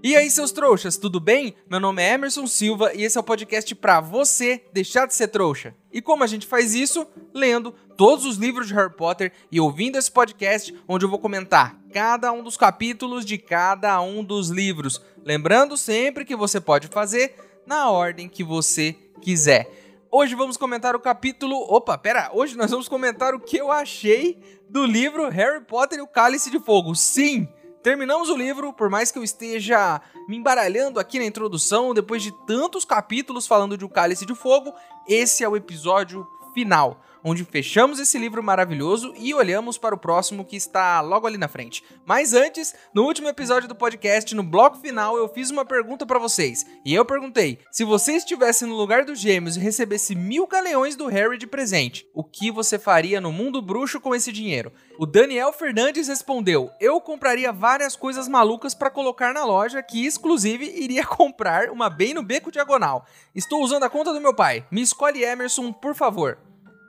E aí, seus trouxas, tudo bem? Meu nome é Emerson Silva e esse é o podcast para você deixar de ser trouxa. E como a gente faz isso? Lendo todos os livros de Harry Potter e ouvindo esse podcast onde eu vou comentar cada um dos capítulos de cada um dos livros. Lembrando sempre que você pode fazer na ordem que você quiser. Hoje vamos comentar o capítulo. Opa, pera, hoje nós vamos comentar o que eu achei do livro Harry Potter e o Cálice de Fogo. Sim! Terminamos o livro, por mais que eu esteja me embaralhando aqui na introdução, depois de tantos capítulos falando de O Cálice de Fogo, esse é o episódio final onde fechamos esse livro maravilhoso e olhamos para o próximo que está logo ali na frente. Mas antes, no último episódio do podcast, no bloco final, eu fiz uma pergunta para vocês. E eu perguntei: se você estivesse no lugar dos gêmeos e recebesse mil galeões do Harry de presente, o que você faria no mundo bruxo com esse dinheiro? O Daniel Fernandes respondeu: Eu compraria várias coisas malucas para colocar na loja, que exclusive iria comprar uma bem no beco diagonal. Estou usando a conta do meu pai. Me escolhe Emerson, por favor.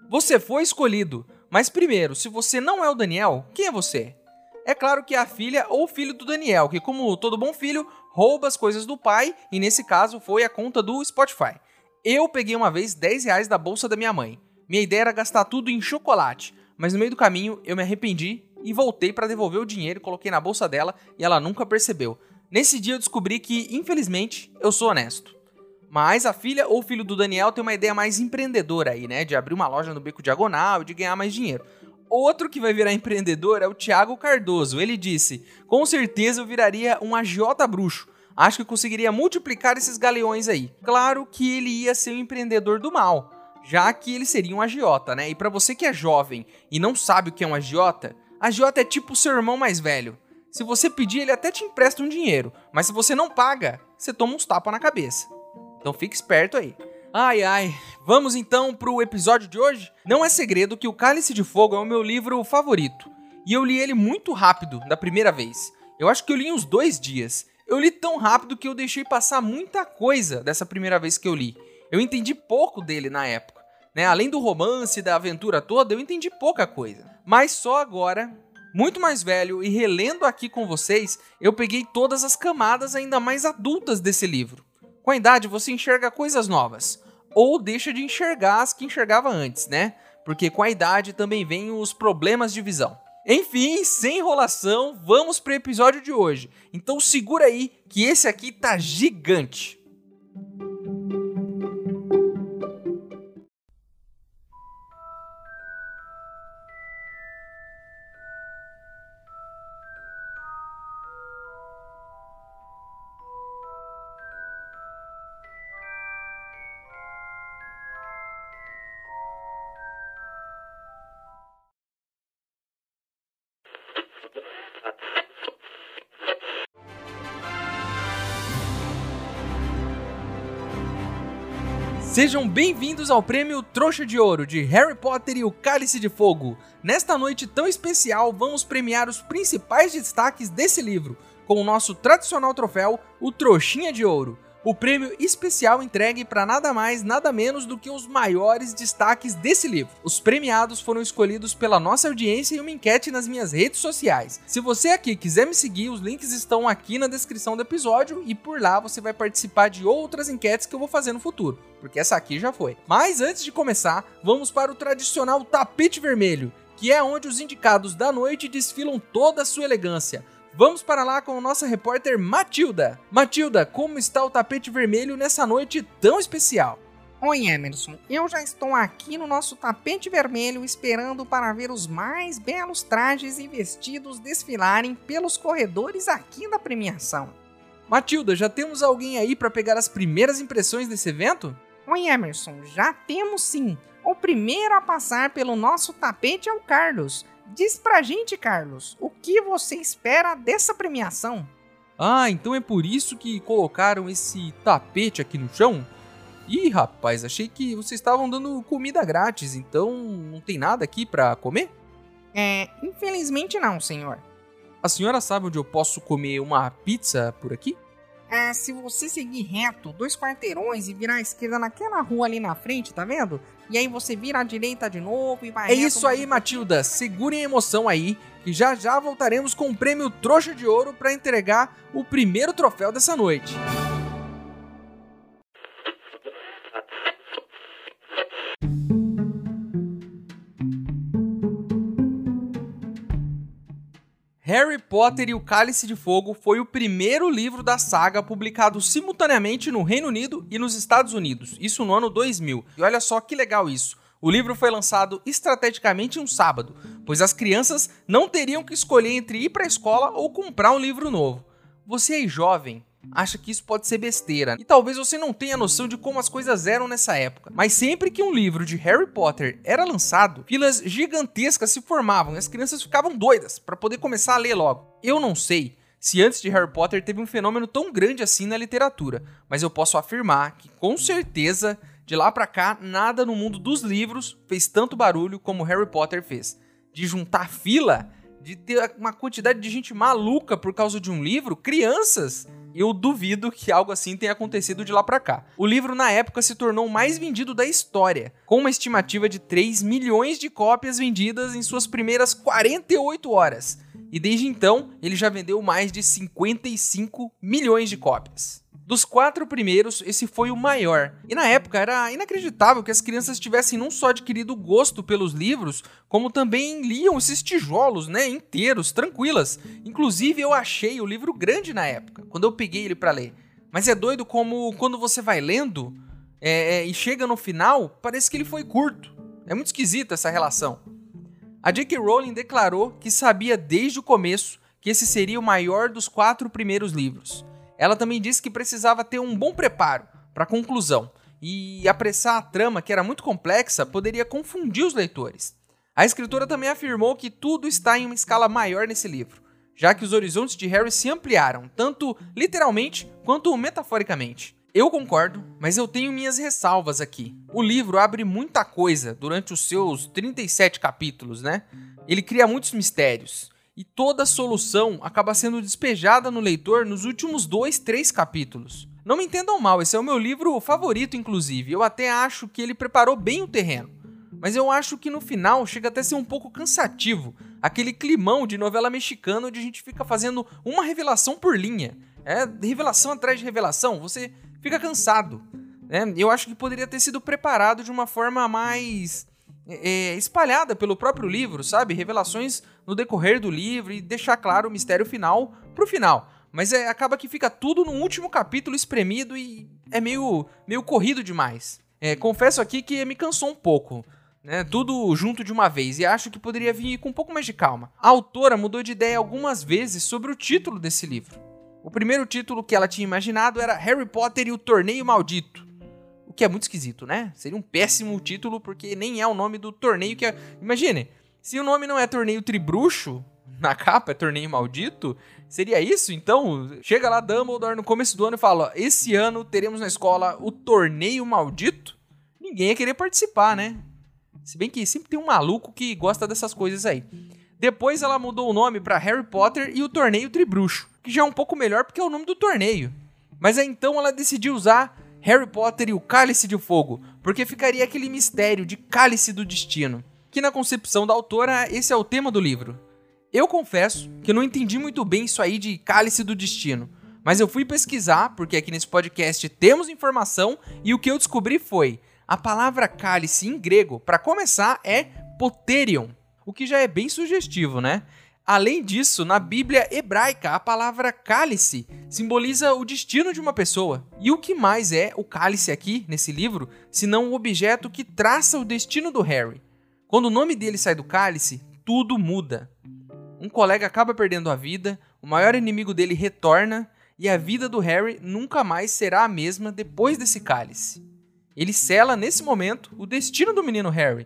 Você foi escolhido, mas primeiro, se você não é o Daniel, quem é você? É claro que é a filha ou filho do Daniel, que, como todo bom filho, rouba as coisas do pai, e nesse caso foi a conta do Spotify. Eu peguei uma vez 10 reais da bolsa da minha mãe. Minha ideia era gastar tudo em chocolate, mas no meio do caminho eu me arrependi e voltei para devolver o dinheiro, coloquei na bolsa dela e ela nunca percebeu. Nesse dia eu descobri que, infelizmente, eu sou honesto. Mas a filha ou filho do Daniel tem uma ideia mais empreendedora aí, né? De abrir uma loja no Beco Diagonal e de ganhar mais dinheiro. Outro que vai virar empreendedor é o Thiago Cardoso. Ele disse: Com certeza eu viraria um agiota bruxo. Acho que conseguiria multiplicar esses galeões aí. Claro que ele ia ser um empreendedor do mal, já que ele seria um agiota, né? E para você que é jovem e não sabe o que é um agiota, agiota é tipo o seu irmão mais velho. Se você pedir, ele até te empresta um dinheiro, mas se você não paga, você toma uns tapas na cabeça. Então fique esperto aí. Ai ai, vamos então pro episódio de hoje? Não é segredo que o Cálice de Fogo é o meu livro favorito. E eu li ele muito rápido da primeira vez. Eu acho que eu li em uns dois dias. Eu li tão rápido que eu deixei passar muita coisa dessa primeira vez que eu li. Eu entendi pouco dele na época. Né? Além do romance, da aventura toda, eu entendi pouca coisa. Mas só agora, muito mais velho e relendo aqui com vocês, eu peguei todas as camadas ainda mais adultas desse livro. Com a idade, você enxerga coisas novas. Ou deixa de enxergar as que enxergava antes, né? Porque com a idade também vem os problemas de visão. Enfim, sem enrolação, vamos para o episódio de hoje. Então segura aí que esse aqui tá gigante. Sejam bem-vindos ao prêmio Trouxa de Ouro de Harry Potter e o Cálice de Fogo. Nesta noite tão especial, vamos premiar os principais destaques desse livro, com o nosso tradicional troféu, o Trouxinha de Ouro o prêmio especial entregue para nada mais, nada menos do que os maiores destaques desse livro. Os premiados foram escolhidos pela nossa audiência em uma enquete nas minhas redes sociais. Se você aqui quiser me seguir, os links estão aqui na descrição do episódio e por lá você vai participar de outras enquetes que eu vou fazer no futuro, porque essa aqui já foi. Mas antes de começar, vamos para o tradicional tapete vermelho, que é onde os indicados da noite desfilam toda a sua elegância Vamos para lá com a nossa repórter Matilda. Matilda, como está o tapete vermelho nessa noite tão especial? Oi, Emerson. Eu já estou aqui no nosso tapete vermelho esperando para ver os mais belos trajes e vestidos desfilarem pelos corredores aqui da premiação. Matilda, já temos alguém aí para pegar as primeiras impressões desse evento? Oi, Emerson. Já temos sim. O primeiro a passar pelo nosso tapete é o Carlos. Diz pra gente, Carlos, o que você espera dessa premiação? Ah, então é por isso que colocaram esse tapete aqui no chão? Ih, rapaz, achei que vocês estavam dando comida grátis, então não tem nada aqui para comer? É, infelizmente não, senhor. A senhora sabe onde eu posso comer uma pizza por aqui? É, se você seguir reto, dois quarteirões e virar à esquerda naquela rua ali na frente, tá vendo? E aí você vira à direita de novo e vai É reto, isso aí, Matilda. Segurem a emoção aí, que já já voltaremos com o prêmio Trouxa de Ouro para entregar o primeiro troféu dessa noite. Harry Potter e o Cálice de Fogo foi o primeiro livro da saga publicado simultaneamente no Reino Unido e nos Estados Unidos, isso no ano 2000. E olha só que legal isso. O livro foi lançado estrategicamente um sábado, pois as crianças não teriam que escolher entre ir para a escola ou comprar um livro novo. Você aí jovem, acha que isso pode ser besteira. E talvez você não tenha noção de como as coisas eram nessa época. Mas sempre que um livro de Harry Potter era lançado, filas gigantescas se formavam e as crianças ficavam doidas para poder começar a ler logo. Eu não sei se antes de Harry Potter teve um fenômeno tão grande assim na literatura, mas eu posso afirmar que com certeza de lá pra cá nada no mundo dos livros fez tanto barulho como Harry Potter fez. De juntar fila, de ter uma quantidade de gente maluca por causa de um livro, crianças eu duvido que algo assim tenha acontecido de lá pra cá. O livro, na época, se tornou o mais vendido da história, com uma estimativa de 3 milhões de cópias vendidas em suas primeiras 48 horas. E desde então, ele já vendeu mais de 55 milhões de cópias. Dos quatro primeiros, esse foi o maior. E na época era inacreditável que as crianças tivessem não só adquirido gosto pelos livros, como também liam esses tijolos, né, inteiros, tranquilas. Inclusive eu achei o livro grande na época, quando eu peguei ele para ler. Mas é doido como quando você vai lendo é, e chega no final, parece que ele foi curto. É muito esquisita essa relação. A J.K. Rowling declarou que sabia desde o começo que esse seria o maior dos quatro primeiros livros. Ela também disse que precisava ter um bom preparo para a conclusão e apressar a trama, que era muito complexa, poderia confundir os leitores. A escritora também afirmou que tudo está em uma escala maior nesse livro, já que os horizontes de Harry se ampliaram, tanto literalmente quanto metaforicamente. Eu concordo, mas eu tenho minhas ressalvas aqui. O livro abre muita coisa durante os seus 37 capítulos, né? Ele cria muitos mistérios e toda a solução acaba sendo despejada no leitor nos últimos dois, três capítulos. Não me entendam mal, esse é o meu livro favorito, inclusive. Eu até acho que ele preparou bem o terreno. Mas eu acho que no final chega até a ser um pouco cansativo. Aquele climão de novela mexicana onde a gente fica fazendo uma revelação por linha. É revelação atrás de revelação, você fica cansado. Né? Eu acho que poderia ter sido preparado de uma forma mais é, espalhada pelo próprio livro, sabe? Revelações no decorrer do livro e deixar claro o mistério final pro final. Mas é, acaba que fica tudo no último capítulo espremido e é meio, meio corrido demais. É, confesso aqui que me cansou um pouco. Né, tudo junto de uma vez, e acho que poderia vir com um pouco mais de calma. A autora mudou de ideia algumas vezes sobre o título desse livro. O primeiro título que ela tinha imaginado era Harry Potter e o Torneio Maldito que é muito esquisito, né? Seria um péssimo título, porque nem é o nome do torneio que é. Imagine, se o nome não é Torneio Tribruxo, na capa é Torneio Maldito, seria isso? Então, chega lá Dumbledore no começo do ano e fala: esse ano teremos na escola o Torneio Maldito. Ninguém ia querer participar, né? Se bem que sempre tem um maluco que gosta dessas coisas aí. Depois ela mudou o nome para Harry Potter e o Torneio Tribruxo, que já é um pouco melhor porque é o nome do torneio. Mas aí então ela decidiu usar Harry Potter e o Cálice de Fogo, porque ficaria aquele mistério de Cálice do Destino, que na concepção da autora esse é o tema do livro. Eu confesso que não entendi muito bem isso aí de Cálice do Destino, mas eu fui pesquisar, porque aqui nesse podcast temos informação, e o que eu descobri foi: a palavra cálice em grego, para começar, é poterion, o que já é bem sugestivo, né? Além disso, na Bíblia hebraica, a palavra cálice simboliza o destino de uma pessoa. E o que mais é o cálice aqui, nesse livro, senão o objeto que traça o destino do Harry? Quando o nome dele sai do cálice, tudo muda. Um colega acaba perdendo a vida, o maior inimigo dele retorna e a vida do Harry nunca mais será a mesma depois desse cálice. Ele sela nesse momento o destino do menino Harry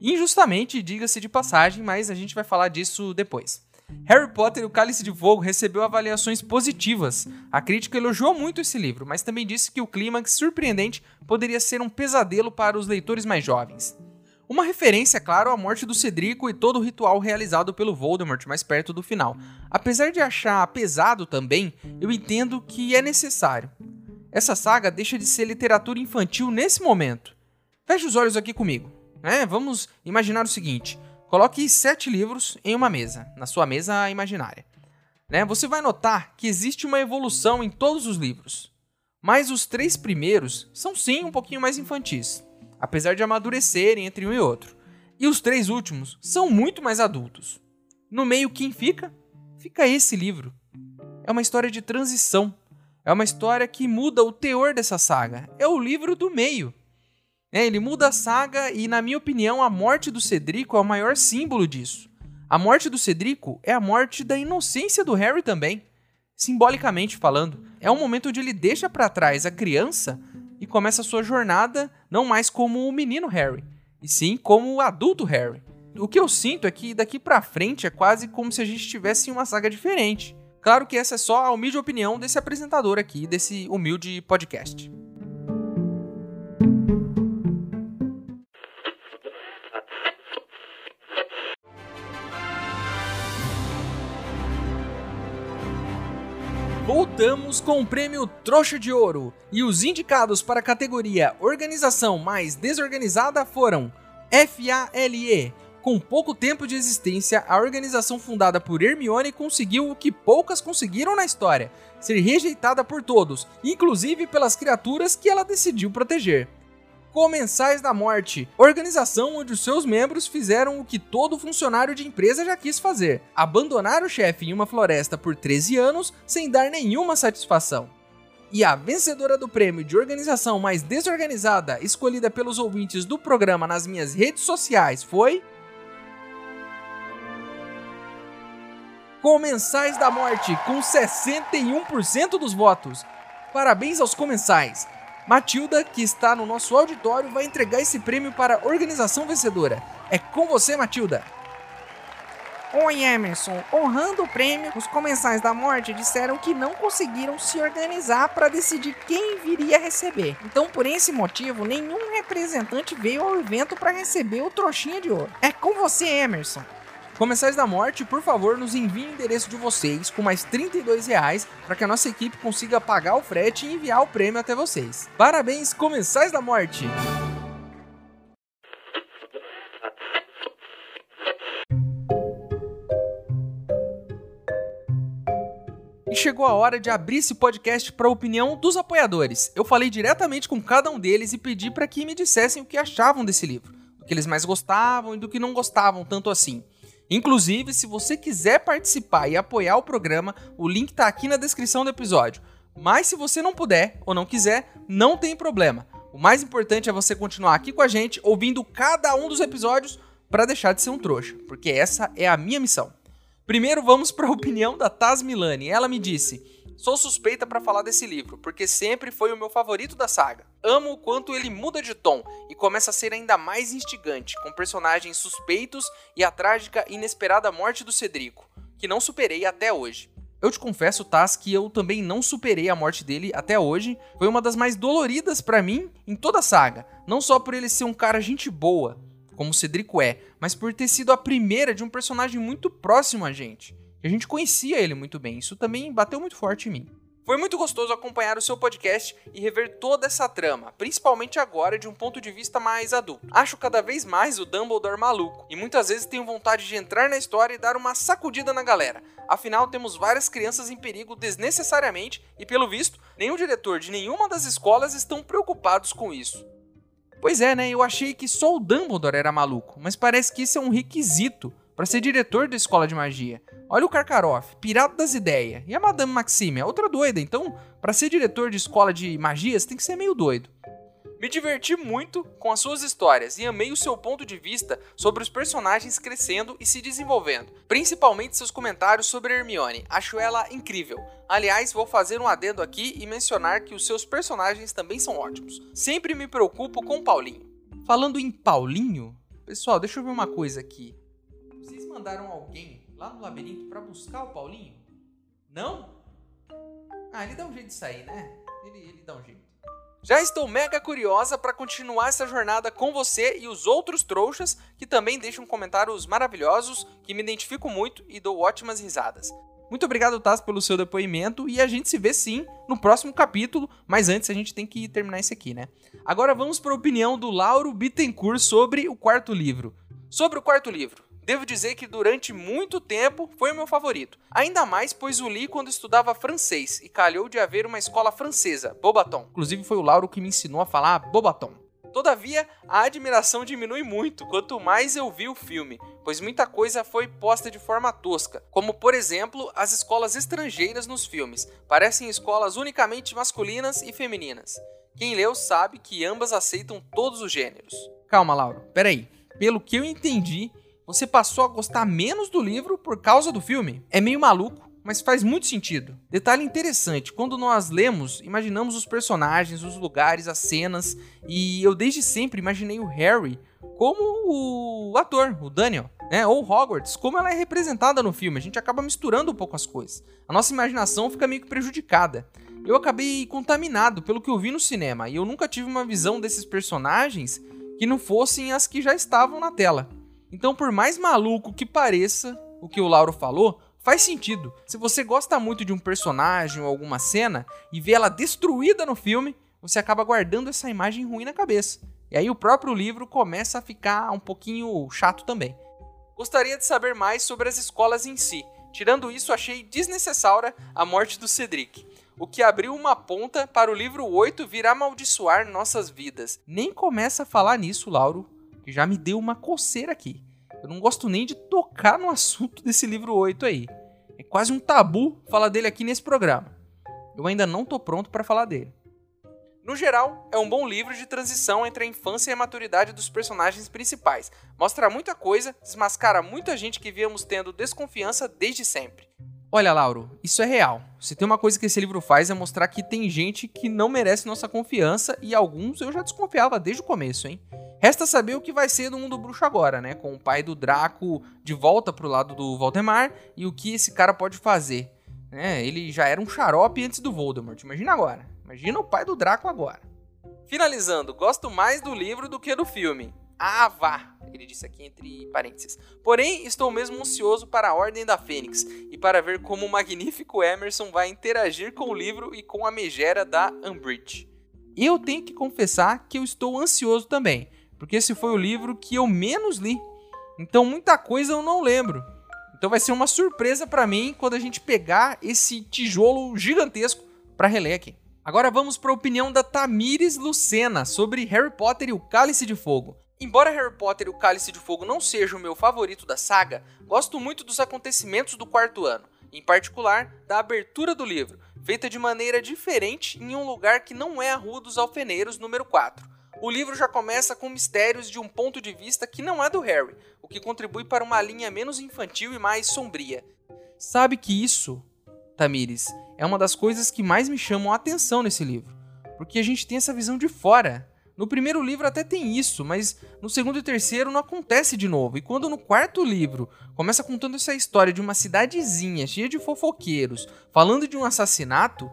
Injustamente, diga-se de passagem, mas a gente vai falar disso depois. Harry Potter e o Cálice de Fogo recebeu avaliações positivas. A crítica elogiou muito esse livro, mas também disse que o clímax surpreendente poderia ser um pesadelo para os leitores mais jovens. Uma referência, claro, à morte do Cedrico e todo o ritual realizado pelo Voldemort mais perto do final. Apesar de achar pesado também, eu entendo que é necessário. Essa saga deixa de ser literatura infantil nesse momento. Feche os olhos aqui comigo. Né? Vamos imaginar o seguinte: coloque sete livros em uma mesa, na sua mesa imaginária. Né? Você vai notar que existe uma evolução em todos os livros. Mas os três primeiros são sim um pouquinho mais infantis apesar de amadurecerem entre um e outro. E os três últimos são muito mais adultos. No meio, quem fica? Fica esse livro. É uma história de transição. É uma história que muda o teor dessa saga. É o livro do meio. É, ele muda a saga e, na minha opinião, a morte do Cedrico é o maior símbolo disso. A morte do Cedrico é a morte da inocência do Harry também. Simbolicamente falando, é um momento onde ele deixa para trás a criança e começa a sua jornada não mais como o menino Harry, e sim como o adulto Harry. O que eu sinto é que daqui para frente é quase como se a gente tivesse uma saga diferente. Claro que essa é só a humilde opinião desse apresentador aqui, desse humilde podcast. Voltamos com o prêmio Trouxa de Ouro. E os indicados para a categoria Organização Mais Desorganizada foram FALE. Com pouco tempo de existência, a organização fundada por Hermione conseguiu o que poucas conseguiram na história: ser rejeitada por todos, inclusive pelas criaturas que ela decidiu proteger. Comensais da Morte, organização onde os seus membros fizeram o que todo funcionário de empresa já quis fazer: abandonar o chefe em uma floresta por 13 anos sem dar nenhuma satisfação. E a vencedora do prêmio de organização mais desorganizada, escolhida pelos ouvintes do programa nas minhas redes sociais, foi. Comensais da Morte, com 61% dos votos. Parabéns aos comensais! Matilda, que está no nosso auditório, vai entregar esse prêmio para a organização vencedora. É com você, Matilda! Oi, Emerson. Honrando o prêmio, os comensais da morte disseram que não conseguiram se organizar para decidir quem viria receber. Então, por esse motivo, nenhum representante veio ao evento para receber o trouxinha de ouro. É com você, Emerson. Comensais da Morte, por favor, nos enviem o endereço de vocês com mais 32 reais para que a nossa equipe consiga pagar o frete e enviar o prêmio até vocês. Parabéns, Comensais da Morte! E chegou a hora de abrir esse podcast para a opinião dos apoiadores. Eu falei diretamente com cada um deles e pedi para que me dissessem o que achavam desse livro, do que eles mais gostavam e do que não gostavam tanto assim. Inclusive, se você quiser participar e apoiar o programa, o link está aqui na descrição do episódio. Mas se você não puder ou não quiser, não tem problema. O mais importante é você continuar aqui com a gente, ouvindo cada um dos episódios para deixar de ser um trouxa, porque essa é a minha missão. Primeiro vamos para a opinião da Taz Milani. Ela me disse: Sou suspeita para falar desse livro, porque sempre foi o meu favorito da saga. Amo o quanto ele muda de tom e começa a ser ainda mais instigante, com personagens suspeitos e a trágica e inesperada morte do Cedrico, que não superei até hoje. Eu te confesso, Taz, que eu também não superei a morte dele até hoje. Foi uma das mais doloridas para mim em toda a saga. Não só por ele ser um cara gente boa, como o Cedrico é, mas por ter sido a primeira de um personagem muito próximo a gente a gente conhecia ele muito bem. Isso também bateu muito forte em mim. Foi muito gostoso acompanhar o seu podcast e rever toda essa trama, principalmente agora de um ponto de vista mais adulto. Acho cada vez mais o Dumbledore maluco e muitas vezes tenho vontade de entrar na história e dar uma sacudida na galera. Afinal, temos várias crianças em perigo desnecessariamente e, pelo visto, nenhum diretor de nenhuma das escolas estão preocupados com isso. Pois é, né? Eu achei que só o Dumbledore era maluco, mas parece que isso é um requisito para ser diretor da escola de magia. Olha o Karkaroff, pirata das ideias. E a Madame Maxime, outra doida. Então, para ser diretor de escola de magias, tem que ser meio doido. Me diverti muito com as suas histórias e amei o seu ponto de vista sobre os personagens crescendo e se desenvolvendo, principalmente seus comentários sobre Hermione. Acho ela incrível. Aliás, vou fazer um adendo aqui e mencionar que os seus personagens também são ótimos. Sempre me preocupo com Paulinho. Falando em Paulinho, pessoal, deixa eu ver uma coisa aqui mandaram alguém lá no labirinto para buscar o Paulinho? Não? Ah, ele dá um jeito de sair, né? Ele, ele dá um jeito. Já estou mega curiosa para continuar essa jornada com você e os outros trouxas que também deixam comentários maravilhosos que me identifico muito e dou ótimas risadas. Muito obrigado, Taz, pelo seu depoimento e a gente se vê sim no próximo capítulo, mas antes a gente tem que terminar esse aqui, né? Agora vamos para a opinião do Lauro Bittencourt sobre o quarto livro. Sobre o quarto livro, devo dizer que durante muito tempo foi o meu favorito. Ainda mais pois o li quando estudava francês e calhou de haver uma escola francesa, Bobaton. Inclusive foi o Lauro que me ensinou a falar Bobaton. Todavia, a admiração diminui muito quanto mais eu vi o filme, pois muita coisa foi posta de forma tosca, como por exemplo as escolas estrangeiras nos filmes, parecem escolas unicamente masculinas e femininas. Quem leu sabe que ambas aceitam todos os gêneros. Calma, Lauro, peraí. Pelo que eu entendi, você passou a gostar menos do livro por causa do filme. É meio maluco, mas faz muito sentido. Detalhe interessante: quando nós lemos, imaginamos os personagens, os lugares, as cenas, e eu desde sempre imaginei o Harry como o ator, o Daniel, né? Ou Hogwarts, como ela é representada no filme. A gente acaba misturando um pouco as coisas. A nossa imaginação fica meio que prejudicada. Eu acabei contaminado pelo que eu vi no cinema, e eu nunca tive uma visão desses personagens que não fossem as que já estavam na tela. Então, por mais maluco que pareça o que o Lauro falou, faz sentido. Se você gosta muito de um personagem ou alguma cena e vê ela destruída no filme, você acaba guardando essa imagem ruim na cabeça. E aí o próprio livro começa a ficar um pouquinho chato também. Gostaria de saber mais sobre as escolas em si. Tirando isso, achei desnecessária a morte do Cedric, o que abriu uma ponta para o livro 8 vir amaldiçoar nossas vidas. Nem começa a falar nisso, Lauro, que já me deu uma coceira aqui. Eu não gosto nem de tocar no assunto desse livro 8 aí. É quase um tabu falar dele aqui nesse programa. Eu ainda não tô pronto para falar dele. No geral, é um bom livro de transição entre a infância e a maturidade dos personagens principais. Mostra muita coisa, desmascara muita gente que víamos tendo desconfiança desde sempre. Olha, Lauro, isso é real. Se tem uma coisa que esse livro faz é mostrar que tem gente que não merece nossa confiança e alguns eu já desconfiava desde o começo, hein? Resta saber o que vai ser do mundo bruxo agora, né? Com o pai do Draco de volta pro lado do Valdemar e o que esse cara pode fazer. É, ele já era um xarope antes do Voldemort. Imagina agora. Imagina o pai do Draco agora. Finalizando, gosto mais do livro do que do filme. Ah, vá! Ele disse aqui entre parênteses. Porém, estou mesmo ansioso para a Ordem da Fênix e para ver como o magnífico Emerson vai interagir com o livro e com a megera da Umbridge. Eu tenho que confessar que eu estou ansioso também porque esse foi o livro que eu menos li. Então muita coisa eu não lembro. Então vai ser uma surpresa para mim quando a gente pegar esse tijolo gigantesco para reler aqui. Agora vamos para a opinião da Tamires Lucena sobre Harry Potter e o Cálice de Fogo. Embora Harry Potter e o Cálice de Fogo não seja o meu favorito da saga, gosto muito dos acontecimentos do quarto ano, em particular da abertura do livro, feita de maneira diferente em um lugar que não é a Rua dos Alfeneiros número 4 o livro já começa com mistérios de um ponto de vista que não é do Harry, o que contribui para uma linha menos infantil e mais sombria. Sabe que isso, Tamires, é uma das coisas que mais me chamam a atenção nesse livro, porque a gente tem essa visão de fora. No primeiro livro até tem isso, mas no segundo e terceiro não acontece de novo. E quando no quarto livro começa contando essa história de uma cidadezinha cheia de fofoqueiros, falando de um assassinato,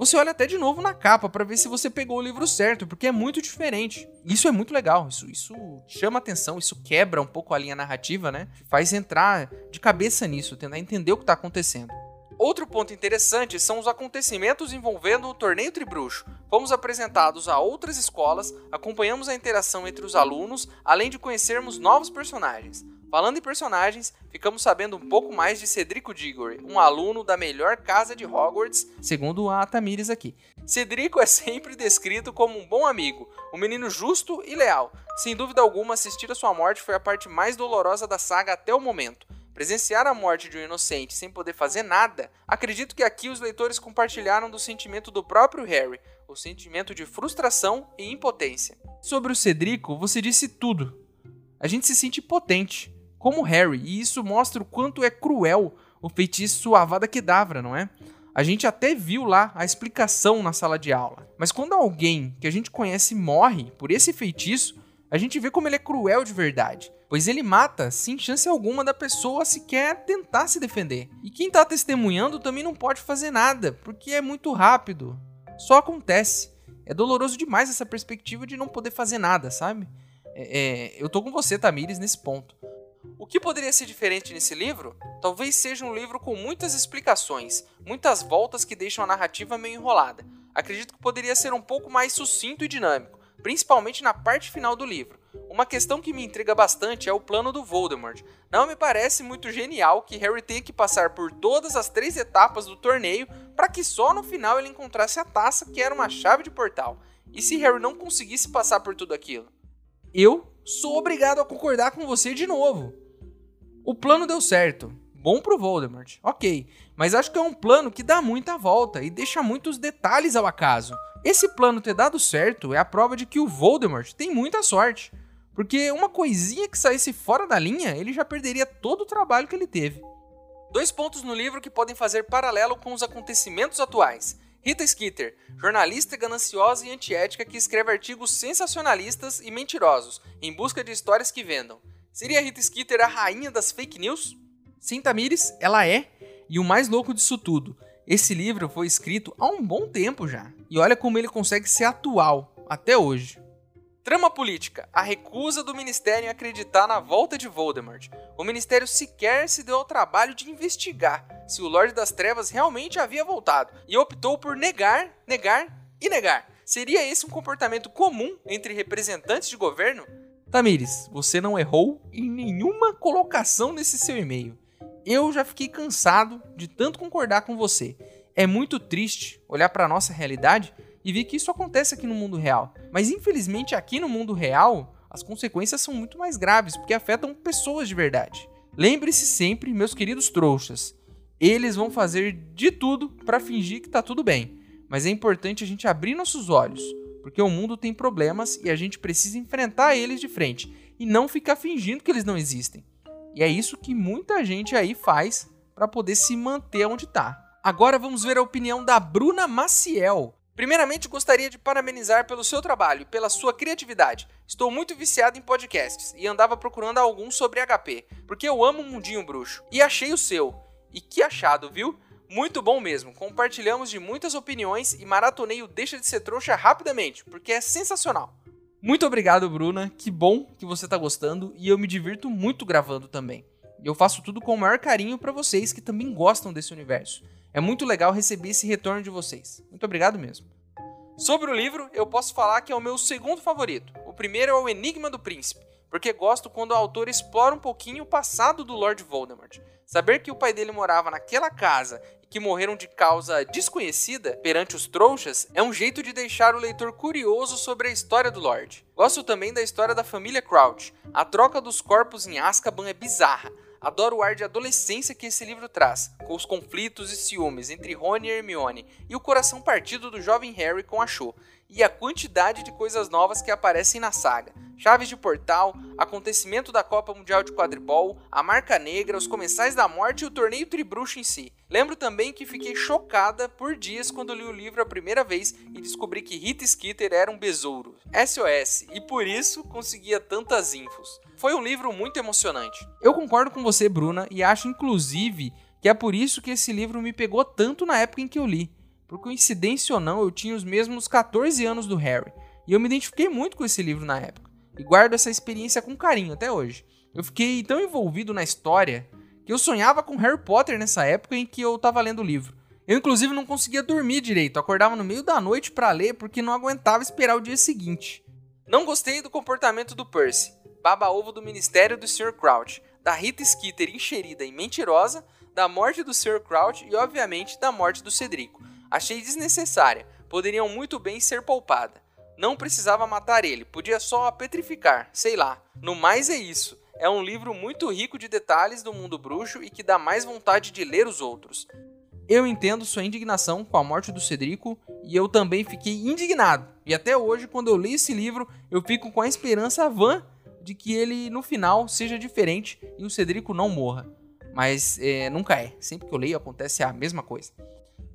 você olha até de novo na capa para ver se você pegou o livro certo, porque é muito diferente. Isso é muito legal, isso, isso chama atenção, isso quebra um pouco a linha narrativa, né? Faz entrar de cabeça nisso, tentar entender o que está acontecendo. Outro ponto interessante são os acontecimentos envolvendo o torneio tribruxo. Fomos apresentados a outras escolas, acompanhamos a interação entre os alunos, além de conhecermos novos personagens. Falando em personagens, ficamos sabendo um pouco mais de Cedrico Diggory, um aluno da melhor casa de Hogwarts, segundo a Tamires aqui. Cedrico é sempre descrito como um bom amigo, um menino justo e leal. Sem dúvida alguma, assistir a sua morte foi a parte mais dolorosa da saga até o momento. Presenciar a morte de um inocente sem poder fazer nada, acredito que aqui os leitores compartilharam do sentimento do próprio Harry, o sentimento de frustração e impotência. Sobre o Cedrico, você disse tudo. A gente se sente potente como Harry, e isso mostra o quanto é cruel o feitiço Avada Kedavra, não é? A gente até viu lá a explicação na sala de aula. Mas quando alguém que a gente conhece morre por esse feitiço, a gente vê como ele é cruel de verdade. Pois ele mata sem chance alguma da pessoa sequer tentar se defender. E quem tá testemunhando também não pode fazer nada, porque é muito rápido. Só acontece. É doloroso demais essa perspectiva de não poder fazer nada, sabe? É, é, eu tô com você, Tamires, nesse ponto. O que poderia ser diferente nesse livro? Talvez seja um livro com muitas explicações, muitas voltas que deixam a narrativa meio enrolada. Acredito que poderia ser um pouco mais sucinto e dinâmico, principalmente na parte final do livro. Uma questão que me intriga bastante é o plano do Voldemort. Não me parece muito genial que Harry tenha que passar por todas as três etapas do torneio para que só no final ele encontrasse a taça que era uma chave de portal. E se Harry não conseguisse passar por tudo aquilo? Eu sou obrigado a concordar com você de novo. O plano deu certo. Bom pro Voldemort, ok. Mas acho que é um plano que dá muita volta e deixa muitos detalhes ao acaso. Esse plano ter dado certo é a prova de que o Voldemort tem muita sorte. Porque uma coisinha que saísse fora da linha, ele já perderia todo o trabalho que ele teve. Dois pontos no livro que podem fazer paralelo com os acontecimentos atuais. Rita Skeeter, jornalista gananciosa e antiética que escreve artigos sensacionalistas e mentirosos em busca de histórias que vendam. Seria Rita Skeeter a rainha das fake news? Sim, Tamires, ela é. E o mais louco disso tudo, esse livro foi escrito há um bom tempo já. E olha como ele consegue ser atual, até hoje. Trama política: a recusa do ministério em acreditar na volta de Voldemort. O ministério sequer se deu ao trabalho de investigar se o Lorde das Trevas realmente havia voltado e optou por negar, negar e negar. Seria esse um comportamento comum entre representantes de governo? Tamires, você não errou em nenhuma colocação nesse seu e-mail. Eu já fiquei cansado de tanto concordar com você. É muito triste olhar para a nossa realidade e ver que isso acontece aqui no mundo real. Mas infelizmente aqui no mundo real, as consequências são muito mais graves porque afetam pessoas de verdade. Lembre-se sempre, meus queridos trouxas, eles vão fazer de tudo para fingir que tá tudo bem. Mas é importante a gente abrir nossos olhos, porque o mundo tem problemas e a gente precisa enfrentar eles de frente e não ficar fingindo que eles não existem. E é isso que muita gente aí faz para poder se manter onde está. Agora vamos ver a opinião da Bruna Maciel. Primeiramente, gostaria de parabenizar pelo seu trabalho e pela sua criatividade. Estou muito viciado em podcasts e andava procurando algum sobre HP, porque eu amo o mundinho bruxo. E achei o seu. E que achado, viu? Muito bom mesmo. Compartilhamos de muitas opiniões e maratonei o Deixa de Ser Trouxa rapidamente, porque é sensacional. Muito obrigado, Bruna. Que bom que você está gostando e eu me divirto muito gravando também. Eu faço tudo com o maior carinho para vocês que também gostam desse universo. É muito legal receber esse retorno de vocês. Muito obrigado mesmo. Sobre o livro, eu posso falar que é o meu segundo favorito. O primeiro é o Enigma do Príncipe, porque gosto quando o autor explora um pouquinho o passado do Lord Voldemort. Saber que o pai dele morava naquela casa e que morreram de causa desconhecida perante os trouxas é um jeito de deixar o leitor curioso sobre a história do Lord. Gosto também da história da família Crouch. A troca dos corpos em Azkaban é bizarra. Adoro o ar de adolescência que esse livro traz, com os conflitos e ciúmes entre Rony e Hermione e o coração partido do jovem Harry com a Cho e a quantidade de coisas novas que aparecem na saga. Chaves de portal, acontecimento da Copa Mundial de Quadribol, a Marca Negra, os Comensais da Morte e o torneio Tribruxo em si. Lembro também que fiquei chocada por dias quando li o livro a primeira vez e descobri que Rita Skeeter era um besouro. SOS, e por isso conseguia tantas infos. Foi um livro muito emocionante. Eu concordo com você, Bruna, e acho inclusive que é por isso que esse livro me pegou tanto na época em que eu li. Por coincidência ou não, eu tinha os mesmos 14 anos do Harry, e eu me identifiquei muito com esse livro na época, e guardo essa experiência com carinho até hoje. Eu fiquei tão envolvido na história que eu sonhava com Harry Potter nessa época em que eu estava lendo o livro. Eu inclusive não conseguia dormir direito, acordava no meio da noite para ler porque não aguentava esperar o dia seguinte. Não gostei do comportamento do Percy, baba-ovo do ministério do Sr. Crouch, da Rita Skeeter encherida e mentirosa, da morte do Sr. Crouch e obviamente da morte do Cedrico. Achei desnecessária, poderiam muito bem ser poupada. Não precisava matar ele, podia só a petrificar, sei lá. No mais é isso. É um livro muito rico de detalhes do mundo bruxo e que dá mais vontade de ler os outros. Eu entendo sua indignação com a morte do Cedrico e eu também fiquei indignado. E até hoje, quando eu li esse livro, eu fico com a esperança vã de que ele no final seja diferente e o Cedrico não morra. Mas é, nunca é. Sempre que eu leio acontece a mesma coisa.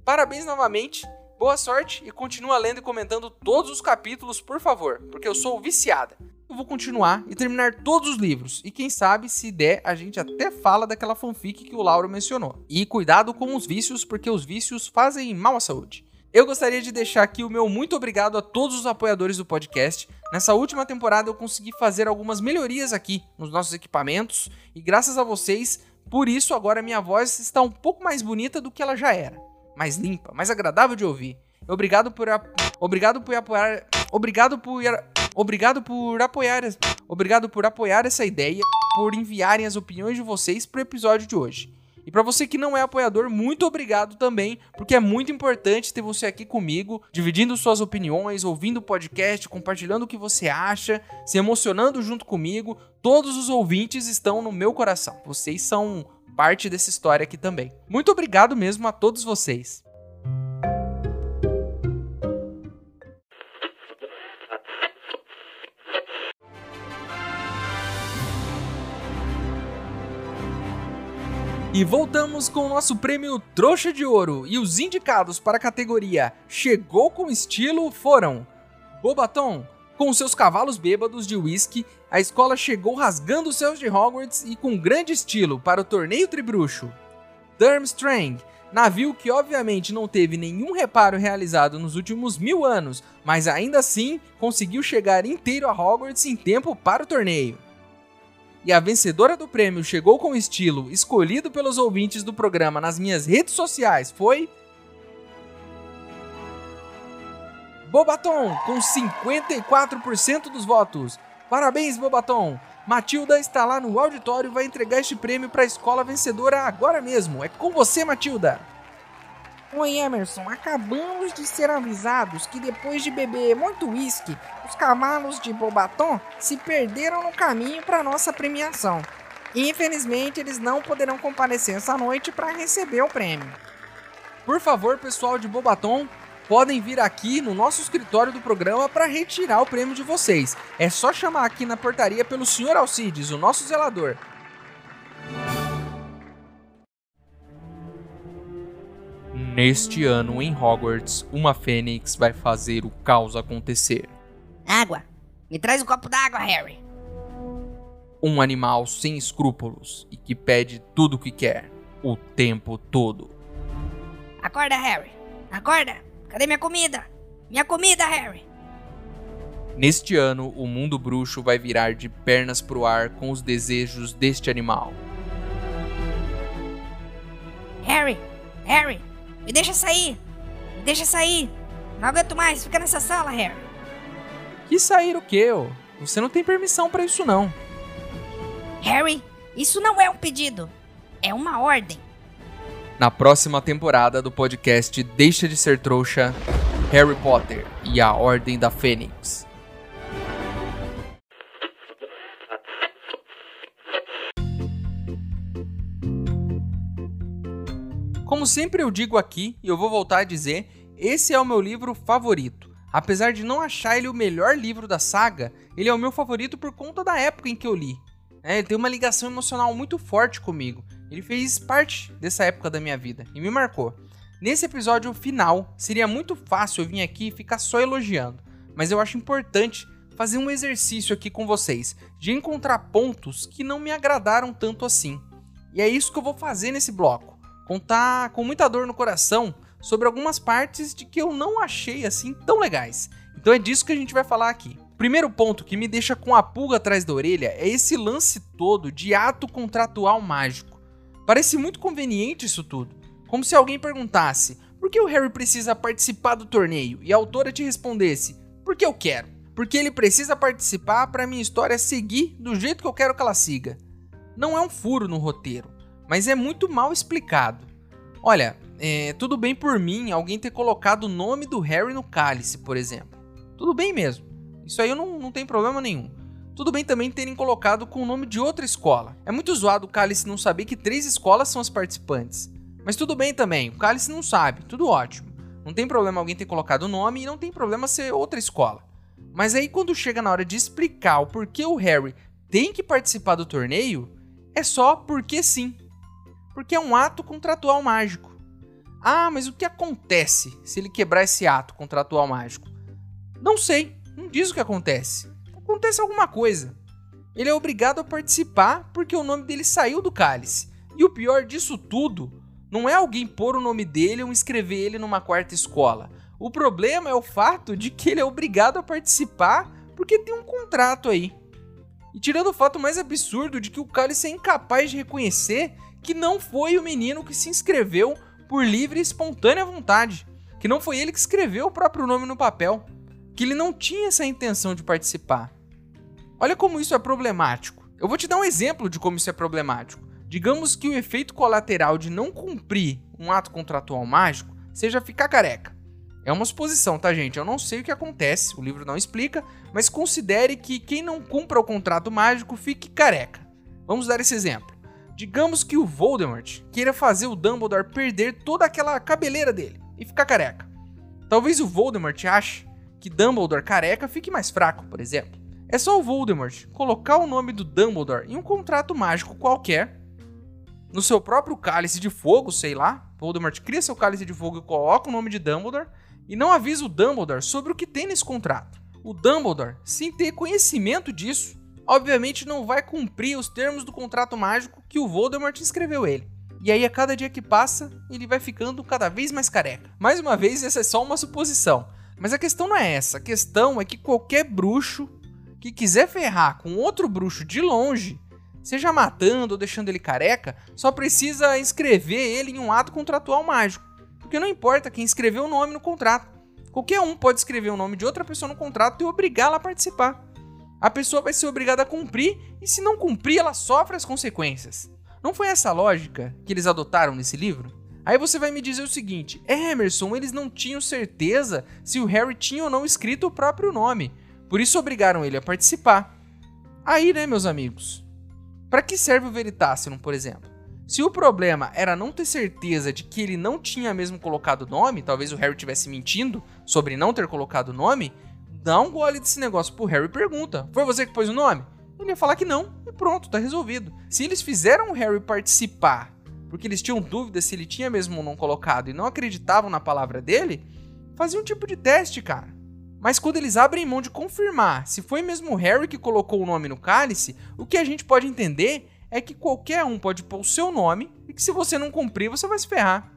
Parabéns novamente, boa sorte e continua lendo e comentando todos os capítulos, por favor, porque eu sou viciada. Eu vou continuar e terminar todos os livros, e quem sabe, se der, a gente até fala daquela fanfic que o Lauro mencionou. E cuidado com os vícios, porque os vícios fazem mal à saúde. Eu gostaria de deixar aqui o meu muito obrigado a todos os apoiadores do podcast. Nessa última temporada eu consegui fazer algumas melhorias aqui nos nossos equipamentos e graças a vocês, por isso agora minha voz está um pouco mais bonita do que ela já era, mais limpa, mais agradável de ouvir. Obrigado por obrigado por apoiar, obrigado por obrigado por apoiar, obrigado por apoiar essa ideia, por enviarem as opiniões de vocês para o episódio de hoje. E para você que não é apoiador, muito obrigado também, porque é muito importante ter você aqui comigo, dividindo suas opiniões, ouvindo o podcast, compartilhando o que você acha, se emocionando junto comigo. Todos os ouvintes estão no meu coração. Vocês são parte dessa história aqui também. Muito obrigado mesmo a todos vocês. E voltamos com o nosso prêmio Trouxa de Ouro. E os indicados para a categoria Chegou com Estilo foram Bobaton, com seus cavalos bêbados de whisky, a escola chegou rasgando os céus de Hogwarts e com grande estilo para o torneio tribruxo. Durmstrang, navio que obviamente não teve nenhum reparo realizado nos últimos mil anos, mas ainda assim conseguiu chegar inteiro a Hogwarts em tempo para o torneio e a vencedora do prêmio chegou com estilo escolhido pelos ouvintes do programa nas minhas redes sociais foi. Bobaton, com 54% dos votos. Parabéns, Bobaton! Matilda está lá no auditório e vai entregar este prêmio para a escola vencedora agora mesmo. É com você, Matilda! Oi, Emerson. Acabamos de ser avisados que depois de beber muito uísque, os cavalos de Bobaton se perderam no caminho para nossa premiação. Infelizmente, eles não poderão comparecer essa noite para receber o prêmio. Por favor, pessoal de Bobaton, podem vir aqui no nosso escritório do programa para retirar o prêmio de vocês. É só chamar aqui na portaria pelo Sr. Alcides, o nosso zelador. Neste ano em Hogwarts, uma fênix vai fazer o caos acontecer. Água! Me traz um copo d'água, Harry! Um animal sem escrúpulos e que pede tudo o que quer, o tempo todo. Acorda, Harry! Acorda! Cadê minha comida? Minha comida, Harry! Neste ano, o mundo bruxo vai virar de pernas pro ar com os desejos deste animal. Harry! Harry! Me deixa sair! Me deixa sair! Não aguento mais, fica nessa sala, Harry! Que sair o quê, ô? Você não tem permissão para isso não. Harry, isso não é um pedido, é uma ordem. Na próxima temporada do podcast Deixa de Ser Trouxa, Harry Potter e a Ordem da Fênix. Como sempre eu digo aqui, e eu vou voltar a dizer, esse é o meu livro favorito. Apesar de não achar ele o melhor livro da saga, ele é o meu favorito por conta da época em que eu li. É, ele tem uma ligação emocional muito forte comigo. Ele fez parte dessa época da minha vida e me marcou. Nesse episódio final, seria muito fácil eu vir aqui e ficar só elogiando, mas eu acho importante fazer um exercício aqui com vocês de encontrar pontos que não me agradaram tanto assim. E é isso que eu vou fazer nesse bloco contar com muita dor no coração sobre algumas partes de que eu não achei assim tão legais. Então é disso que a gente vai falar aqui. Primeiro ponto que me deixa com a pulga atrás da orelha é esse lance todo de ato contratual mágico. Parece muito conveniente isso tudo. Como se alguém perguntasse: por que o Harry precisa participar do torneio? E a autora te respondesse: porque eu quero. Porque ele precisa participar para minha história seguir do jeito que eu quero que ela siga. Não é um furo no roteiro mas é muito mal explicado. Olha, é, tudo bem por mim alguém ter colocado o nome do Harry no cálice, por exemplo. Tudo bem mesmo. Isso aí eu não, não tem problema nenhum. Tudo bem também terem colocado com o nome de outra escola. É muito zoado o Cálice não saber que três escolas são as participantes. Mas tudo bem também, o Cálice não sabe, tudo ótimo. Não tem problema alguém ter colocado o nome e não tem problema ser outra escola. Mas aí quando chega na hora de explicar o porquê o Harry tem que participar do torneio, é só porque sim porque é um ato contratual mágico. Ah, mas o que acontece se ele quebrar esse ato contratual mágico? Não sei, não diz o que acontece. Acontece alguma coisa. Ele é obrigado a participar porque o nome dele saiu do cálice. E o pior disso tudo não é alguém pôr o nome dele ou escrever ele numa quarta escola. O problema é o fato de que ele é obrigado a participar porque tem um contrato aí. E tirando o fato mais absurdo de que o Cálice é incapaz de reconhecer que não foi o menino que se inscreveu por livre e espontânea vontade, que não foi ele que escreveu o próprio nome no papel, que ele não tinha essa intenção de participar. Olha como isso é problemático. Eu vou te dar um exemplo de como isso é problemático. Digamos que o efeito colateral de não cumprir um ato contratual mágico seja ficar careca. É uma suposição, tá, gente? Eu não sei o que acontece, o livro não explica, mas considere que quem não cumpra o contrato mágico fique careca. Vamos dar esse exemplo. Digamos que o Voldemort queira fazer o Dumbledore perder toda aquela cabeleira dele e ficar careca. Talvez o Voldemort ache que Dumbledore careca fique mais fraco, por exemplo. É só o Voldemort colocar o nome do Dumbledore em um contrato mágico qualquer, no seu próprio cálice de fogo, sei lá. Voldemort cria seu cálice de fogo e coloca o nome de Dumbledore e não avisa o Dumbledore sobre o que tem nesse contrato. O Dumbledore, sem ter conhecimento disso, obviamente não vai cumprir os termos do contrato mágico que o Voldemort escreveu ele. E aí, a cada dia que passa, ele vai ficando cada vez mais careca. Mais uma vez, essa é só uma suposição. Mas a questão não é essa. A questão é que qualquer bruxo que quiser ferrar com outro bruxo de longe, seja matando ou deixando ele careca, só precisa inscrever ele em um ato contratual mágico. Porque não importa quem escreveu o nome no contrato. Qualquer um pode escrever o nome de outra pessoa no contrato e obrigá-la a participar. A pessoa vai ser obrigada a cumprir e, se não cumprir, ela sofre as consequências. Não foi essa lógica que eles adotaram nesse livro? Aí você vai me dizer o seguinte: Emerson, eles não tinham certeza se o Harry tinha ou não escrito o próprio nome, por isso obrigaram ele a participar. Aí, né, meus amigos? Para que serve o Veritaserum, por exemplo? Se o problema era não ter certeza de que ele não tinha mesmo colocado o nome, talvez o Harry estivesse mentindo sobre não ter colocado o nome, dá um gole desse negócio pro Harry e pergunta: Foi você que pôs o nome? Ele ia falar que não, e pronto, tá resolvido. Se eles fizeram o Harry participar porque eles tinham dúvida se ele tinha mesmo ou não colocado e não acreditavam na palavra dele, fazia um tipo de teste, cara. Mas quando eles abrem mão de confirmar se foi mesmo o Harry que colocou o nome no cálice, o que a gente pode entender é que qualquer um pode pôr o seu nome e que se você não cumprir, você vai se ferrar.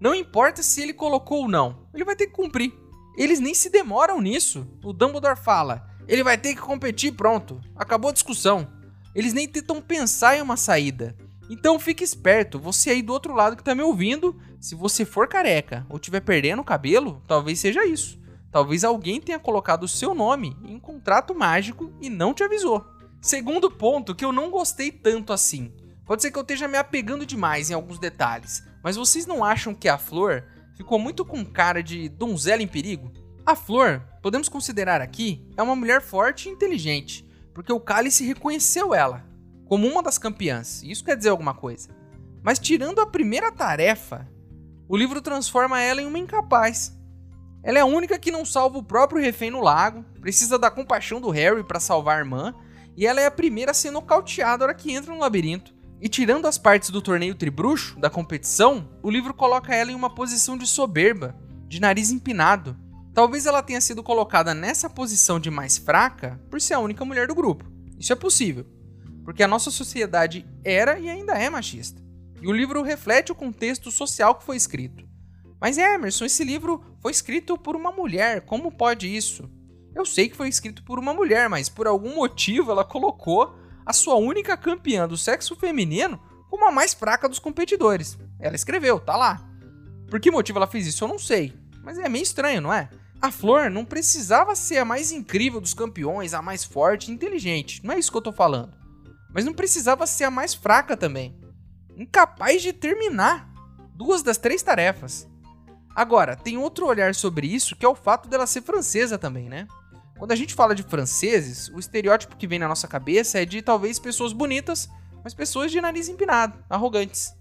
Não importa se ele colocou ou não, ele vai ter que cumprir. Eles nem se demoram nisso. O Dumbledore fala: ele vai ter que competir, pronto. Acabou a discussão. Eles nem tentam pensar em uma saída. Então fique esperto, você aí do outro lado que tá me ouvindo, se você for careca ou tiver perdendo o cabelo, talvez seja isso. Talvez alguém tenha colocado o seu nome em um contrato mágico e não te avisou. Segundo ponto que eu não gostei tanto assim. Pode ser que eu esteja me apegando demais em alguns detalhes, mas vocês não acham que a Flor ficou muito com cara de donzela em perigo? A Flor, podemos considerar aqui, é uma mulher forte e inteligente, porque o Cálice reconheceu ela como uma das campeãs, isso quer dizer alguma coisa. Mas tirando a primeira tarefa, o livro transforma ela em uma incapaz. Ela é a única que não salva o próprio refém no lago, precisa da compaixão do Harry para salvar a irmã e ela é a primeira a ser nocauteada na hora que entra no labirinto. E tirando as partes do torneio tribruxo, da competição, o livro coloca ela em uma posição de soberba, de nariz empinado. Talvez ela tenha sido colocada nessa posição de mais fraca por ser a única mulher do grupo. Isso é possível, porque a nossa sociedade era e ainda é machista. E o livro reflete o contexto social que foi escrito. Mas Emerson, esse livro foi escrito por uma mulher, como pode isso? Eu sei que foi escrito por uma mulher, mas por algum motivo ela colocou a sua única campeã do sexo feminino como a mais fraca dos competidores. Ela escreveu, tá lá. Por que motivo ela fez isso, eu não sei. Mas é meio estranho, não é? A Flor não precisava ser a mais incrível dos campeões, a mais forte e inteligente. Não é isso que eu tô falando. Mas não precisava ser a mais fraca também. Incapaz de terminar duas das três tarefas. Agora, tem outro olhar sobre isso que é o fato dela ser francesa também, né? Quando a gente fala de franceses, o estereótipo que vem na nossa cabeça é de talvez pessoas bonitas, mas pessoas de nariz empinado, arrogantes.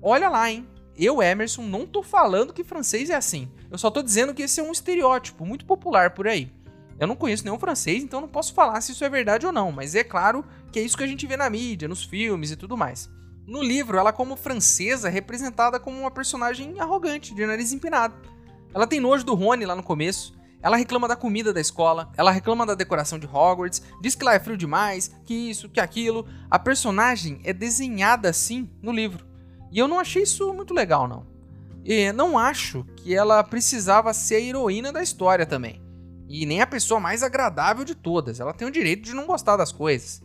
Olha lá, hein? Eu, Emerson, não tô falando que francês é assim. Eu só tô dizendo que esse é um estereótipo muito popular por aí. Eu não conheço nenhum francês, então não posso falar se isso é verdade ou não, mas é claro que é isso que a gente vê na mídia, nos filmes e tudo mais. No livro, ela, como francesa, é representada como uma personagem arrogante, de nariz empinado. Ela tem nojo do Rony lá no começo, ela reclama da comida da escola, ela reclama da decoração de Hogwarts, diz que lá é frio demais, que isso, que aquilo. A personagem é desenhada assim no livro. E eu não achei isso muito legal, não. E não acho que ela precisava ser a heroína da história também. E nem a pessoa mais agradável de todas. Ela tem o direito de não gostar das coisas.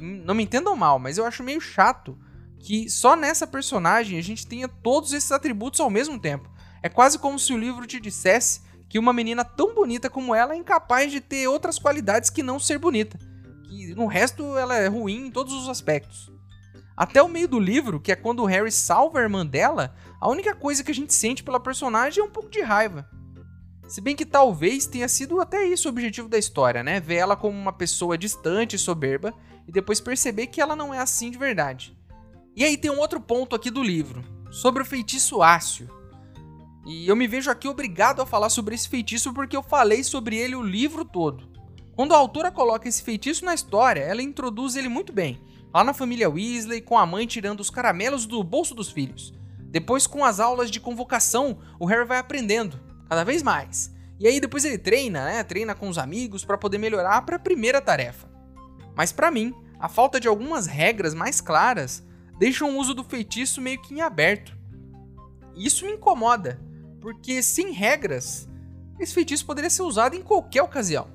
Não, me entendam mal, mas eu acho meio chato que só nessa personagem a gente tenha todos esses atributos ao mesmo tempo. É quase como se o livro te dissesse que uma menina tão bonita como ela é incapaz de ter outras qualidades que não ser bonita. Que no resto ela é ruim em todos os aspectos. Até o meio do livro, que é quando o Harry salva a irmã dela, a única coisa que a gente sente pela personagem é um pouco de raiva. Se bem que talvez tenha sido até isso o objetivo da história, né? Ver ela como uma pessoa distante e soberba e depois perceber que ela não é assim de verdade. E aí tem um outro ponto aqui do livro, sobre o feitiço ácio. E eu me vejo aqui obrigado a falar sobre esse feitiço porque eu falei sobre ele o livro todo. Quando a autora coloca esse feitiço na história, ela introduz ele muito bem. Lá na família Weasley, com a mãe tirando os caramelos do bolso dos filhos. Depois, com as aulas de convocação, o Harry vai aprendendo cada vez mais. E aí depois ele treina, né? Treina com os amigos para poder melhorar para a primeira tarefa. Mas para mim, a falta de algumas regras mais claras deixa o uso do feitiço meio que em aberto. Isso me incomoda, porque sem regras, esse feitiço poderia ser usado em qualquer ocasião.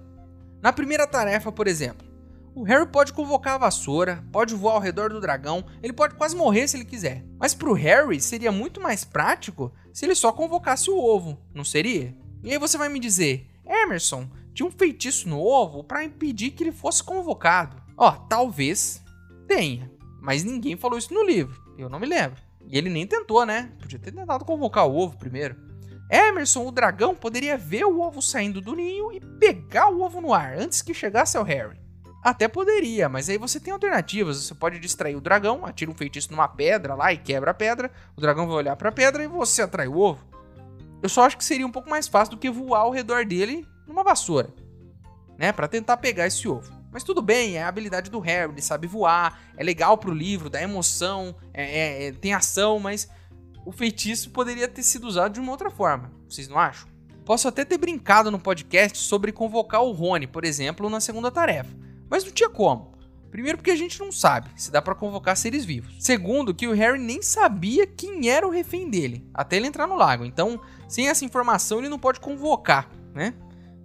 Na primeira tarefa, por exemplo, o Harry pode convocar a vassoura, pode voar ao redor do dragão, ele pode quase morrer se ele quiser. Mas para o Harry seria muito mais prático se ele só convocasse o ovo, não seria? E aí você vai me dizer, Emerson, tinha um feitiço no ovo para impedir que ele fosse convocado. Ó, talvez tenha, mas ninguém falou isso no livro, eu não me lembro. E ele nem tentou, né? Podia ter tentado convocar o ovo primeiro. Emerson, o dragão, poderia ver o ovo saindo do ninho e pegar o ovo no ar antes que chegasse ao Harry. Até poderia, mas aí você tem alternativas. Você pode distrair o dragão, atira um feitiço numa pedra lá e quebra a pedra. O dragão vai olhar para a pedra e você atrai o ovo. Eu só acho que seria um pouco mais fácil do que voar ao redor dele numa vassoura, né, para tentar pegar esse ovo. Mas tudo bem, é a habilidade do Harry, ele sabe voar, é legal pro livro, dá emoção, é, é, é, tem ação, mas o feitiço poderia ter sido usado de uma outra forma. Vocês não acham? Posso até ter brincado no podcast sobre convocar o Rony, por exemplo, na segunda tarefa. Mas não tinha como. Primeiro porque a gente não sabe se dá para convocar seres vivos. Segundo que o Harry nem sabia quem era o refém dele, até ele entrar no lago. Então, sem essa informação ele não pode convocar, né?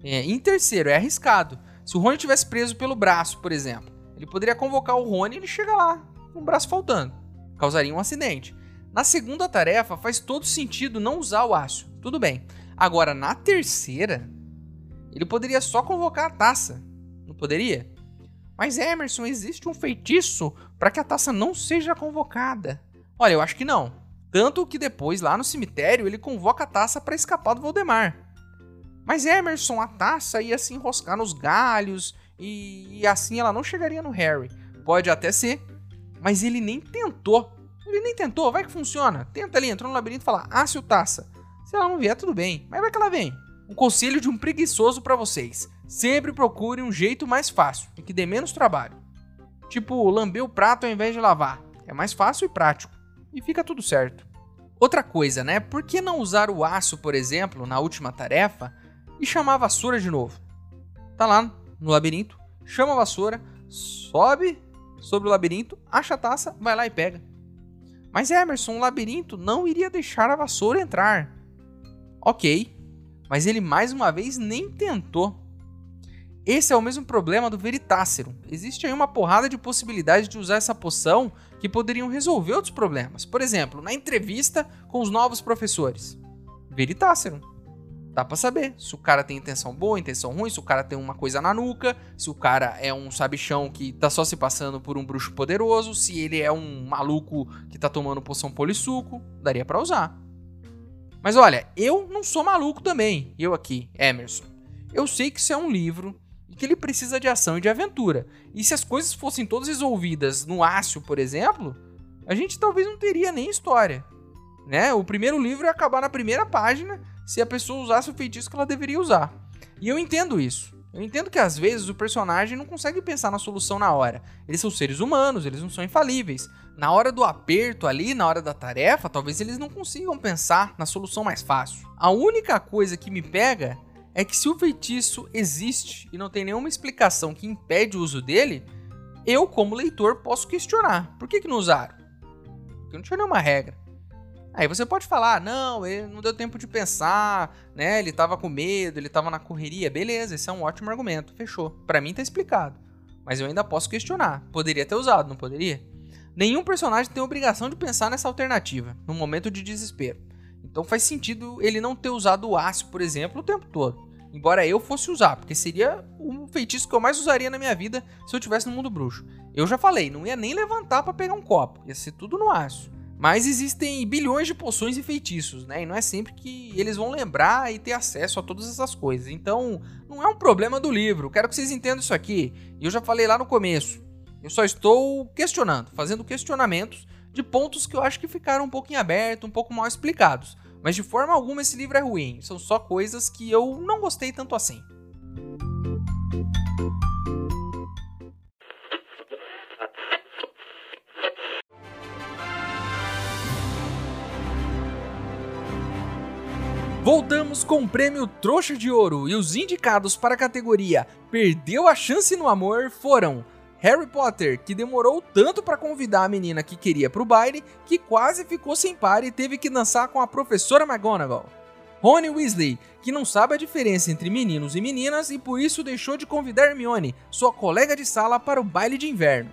É, em terceiro, é arriscado. Se o Rony tivesse preso pelo braço, por exemplo, ele poderia convocar o Rony e ele chega lá, com o braço faltando. Causaria um acidente. Na segunda tarefa, faz todo sentido não usar o aço. Tudo bem. Agora, na terceira, ele poderia só convocar a taça. Não poderia? Mas Emerson, existe um feitiço para que a taça não seja convocada. Olha, eu acho que não. Tanto que depois, lá no cemitério, ele convoca a taça para escapar do Voldemar. Mas Emerson, a taça ia se enroscar nos galhos e, e assim ela não chegaria no Harry. Pode até ser, mas ele nem tentou. Ele nem tentou, vai que funciona. Tenta ali, entrou no labirinto e fala, ah, se o taça. Se ela não vier, tudo bem, mas vai que ela vem. Um conselho de um preguiçoso para vocês. Sempre procure um jeito mais fácil e que dê menos trabalho. Tipo, lamber o prato ao invés de lavar. É mais fácil e prático. E fica tudo certo. Outra coisa, né? Por que não usar o aço, por exemplo, na última tarefa e chamar a vassoura de novo? Tá lá no labirinto, chama a vassoura, sobe sobre o labirinto, acha a taça, vai lá e pega. Mas Emerson, o labirinto não iria deixar a vassoura entrar. Ok, mas ele mais uma vez nem tentou. Esse é o mesmo problema do Veritácero. Existe aí uma porrada de possibilidades de usar essa poção que poderiam resolver outros problemas. Por exemplo, na entrevista com os novos professores. Veritácero. Dá pra saber se o cara tem intenção boa, intenção ruim, se o cara tem uma coisa na nuca, se o cara é um sabichão que tá só se passando por um bruxo poderoso, se ele é um maluco que tá tomando poção polissuco, daria para usar. Mas olha, eu não sou maluco também, eu aqui, Emerson. Eu sei que isso é um livro e que ele precisa de ação e de aventura. E se as coisas fossem todas resolvidas no Ácio, por exemplo, a gente talvez não teria nem história. Né? O primeiro livro ia acabar na primeira página se a pessoa usasse o feitiço que ela deveria usar. E eu entendo isso. Eu entendo que às vezes o personagem não consegue pensar na solução na hora. Eles são seres humanos, eles não são infalíveis. Na hora do aperto ali, na hora da tarefa, talvez eles não consigam pensar na solução mais fácil. A única coisa que me pega é que se o feitiço existe e não tem nenhuma explicação que impede o uso dele, eu, como leitor, posso questionar. Por que, que não usaram? Porque não tinha nenhuma regra. Aí você pode falar, não, ele não deu tempo de pensar, né? Ele tava com medo, ele tava na correria. Beleza, esse é um ótimo argumento. Fechou. Para mim tá explicado. Mas eu ainda posso questionar. Poderia ter usado, não poderia? Nenhum personagem tem obrigação de pensar nessa alternativa, no momento de desespero. Então faz sentido ele não ter usado o aço, por exemplo, o tempo todo. Embora eu fosse usar, porque seria o feitiço que eu mais usaria na minha vida se eu tivesse no mundo bruxo. Eu já falei, não ia nem levantar para pegar um copo, ia ser tudo no aço. Mas existem bilhões de poções e feitiços, né? E não é sempre que eles vão lembrar e ter acesso a todas essas coisas. Então, não é um problema do livro. Quero que vocês entendam isso aqui. E eu já falei lá no começo. Eu só estou questionando, fazendo questionamentos de pontos que eu acho que ficaram um pouco em aberto, um pouco mal explicados. Mas de forma alguma esse livro é ruim, são só coisas que eu não gostei tanto assim. Voltamos com o prêmio Trouxa de Ouro e os indicados para a categoria Perdeu a Chance no Amor foram Harry Potter, que demorou tanto para convidar a menina que queria pro baile que quase ficou sem par e teve que dançar com a professora McGonagall. Rony Weasley, que não sabe a diferença entre meninos e meninas e por isso deixou de convidar Hermione, sua colega de sala, para o baile de inverno.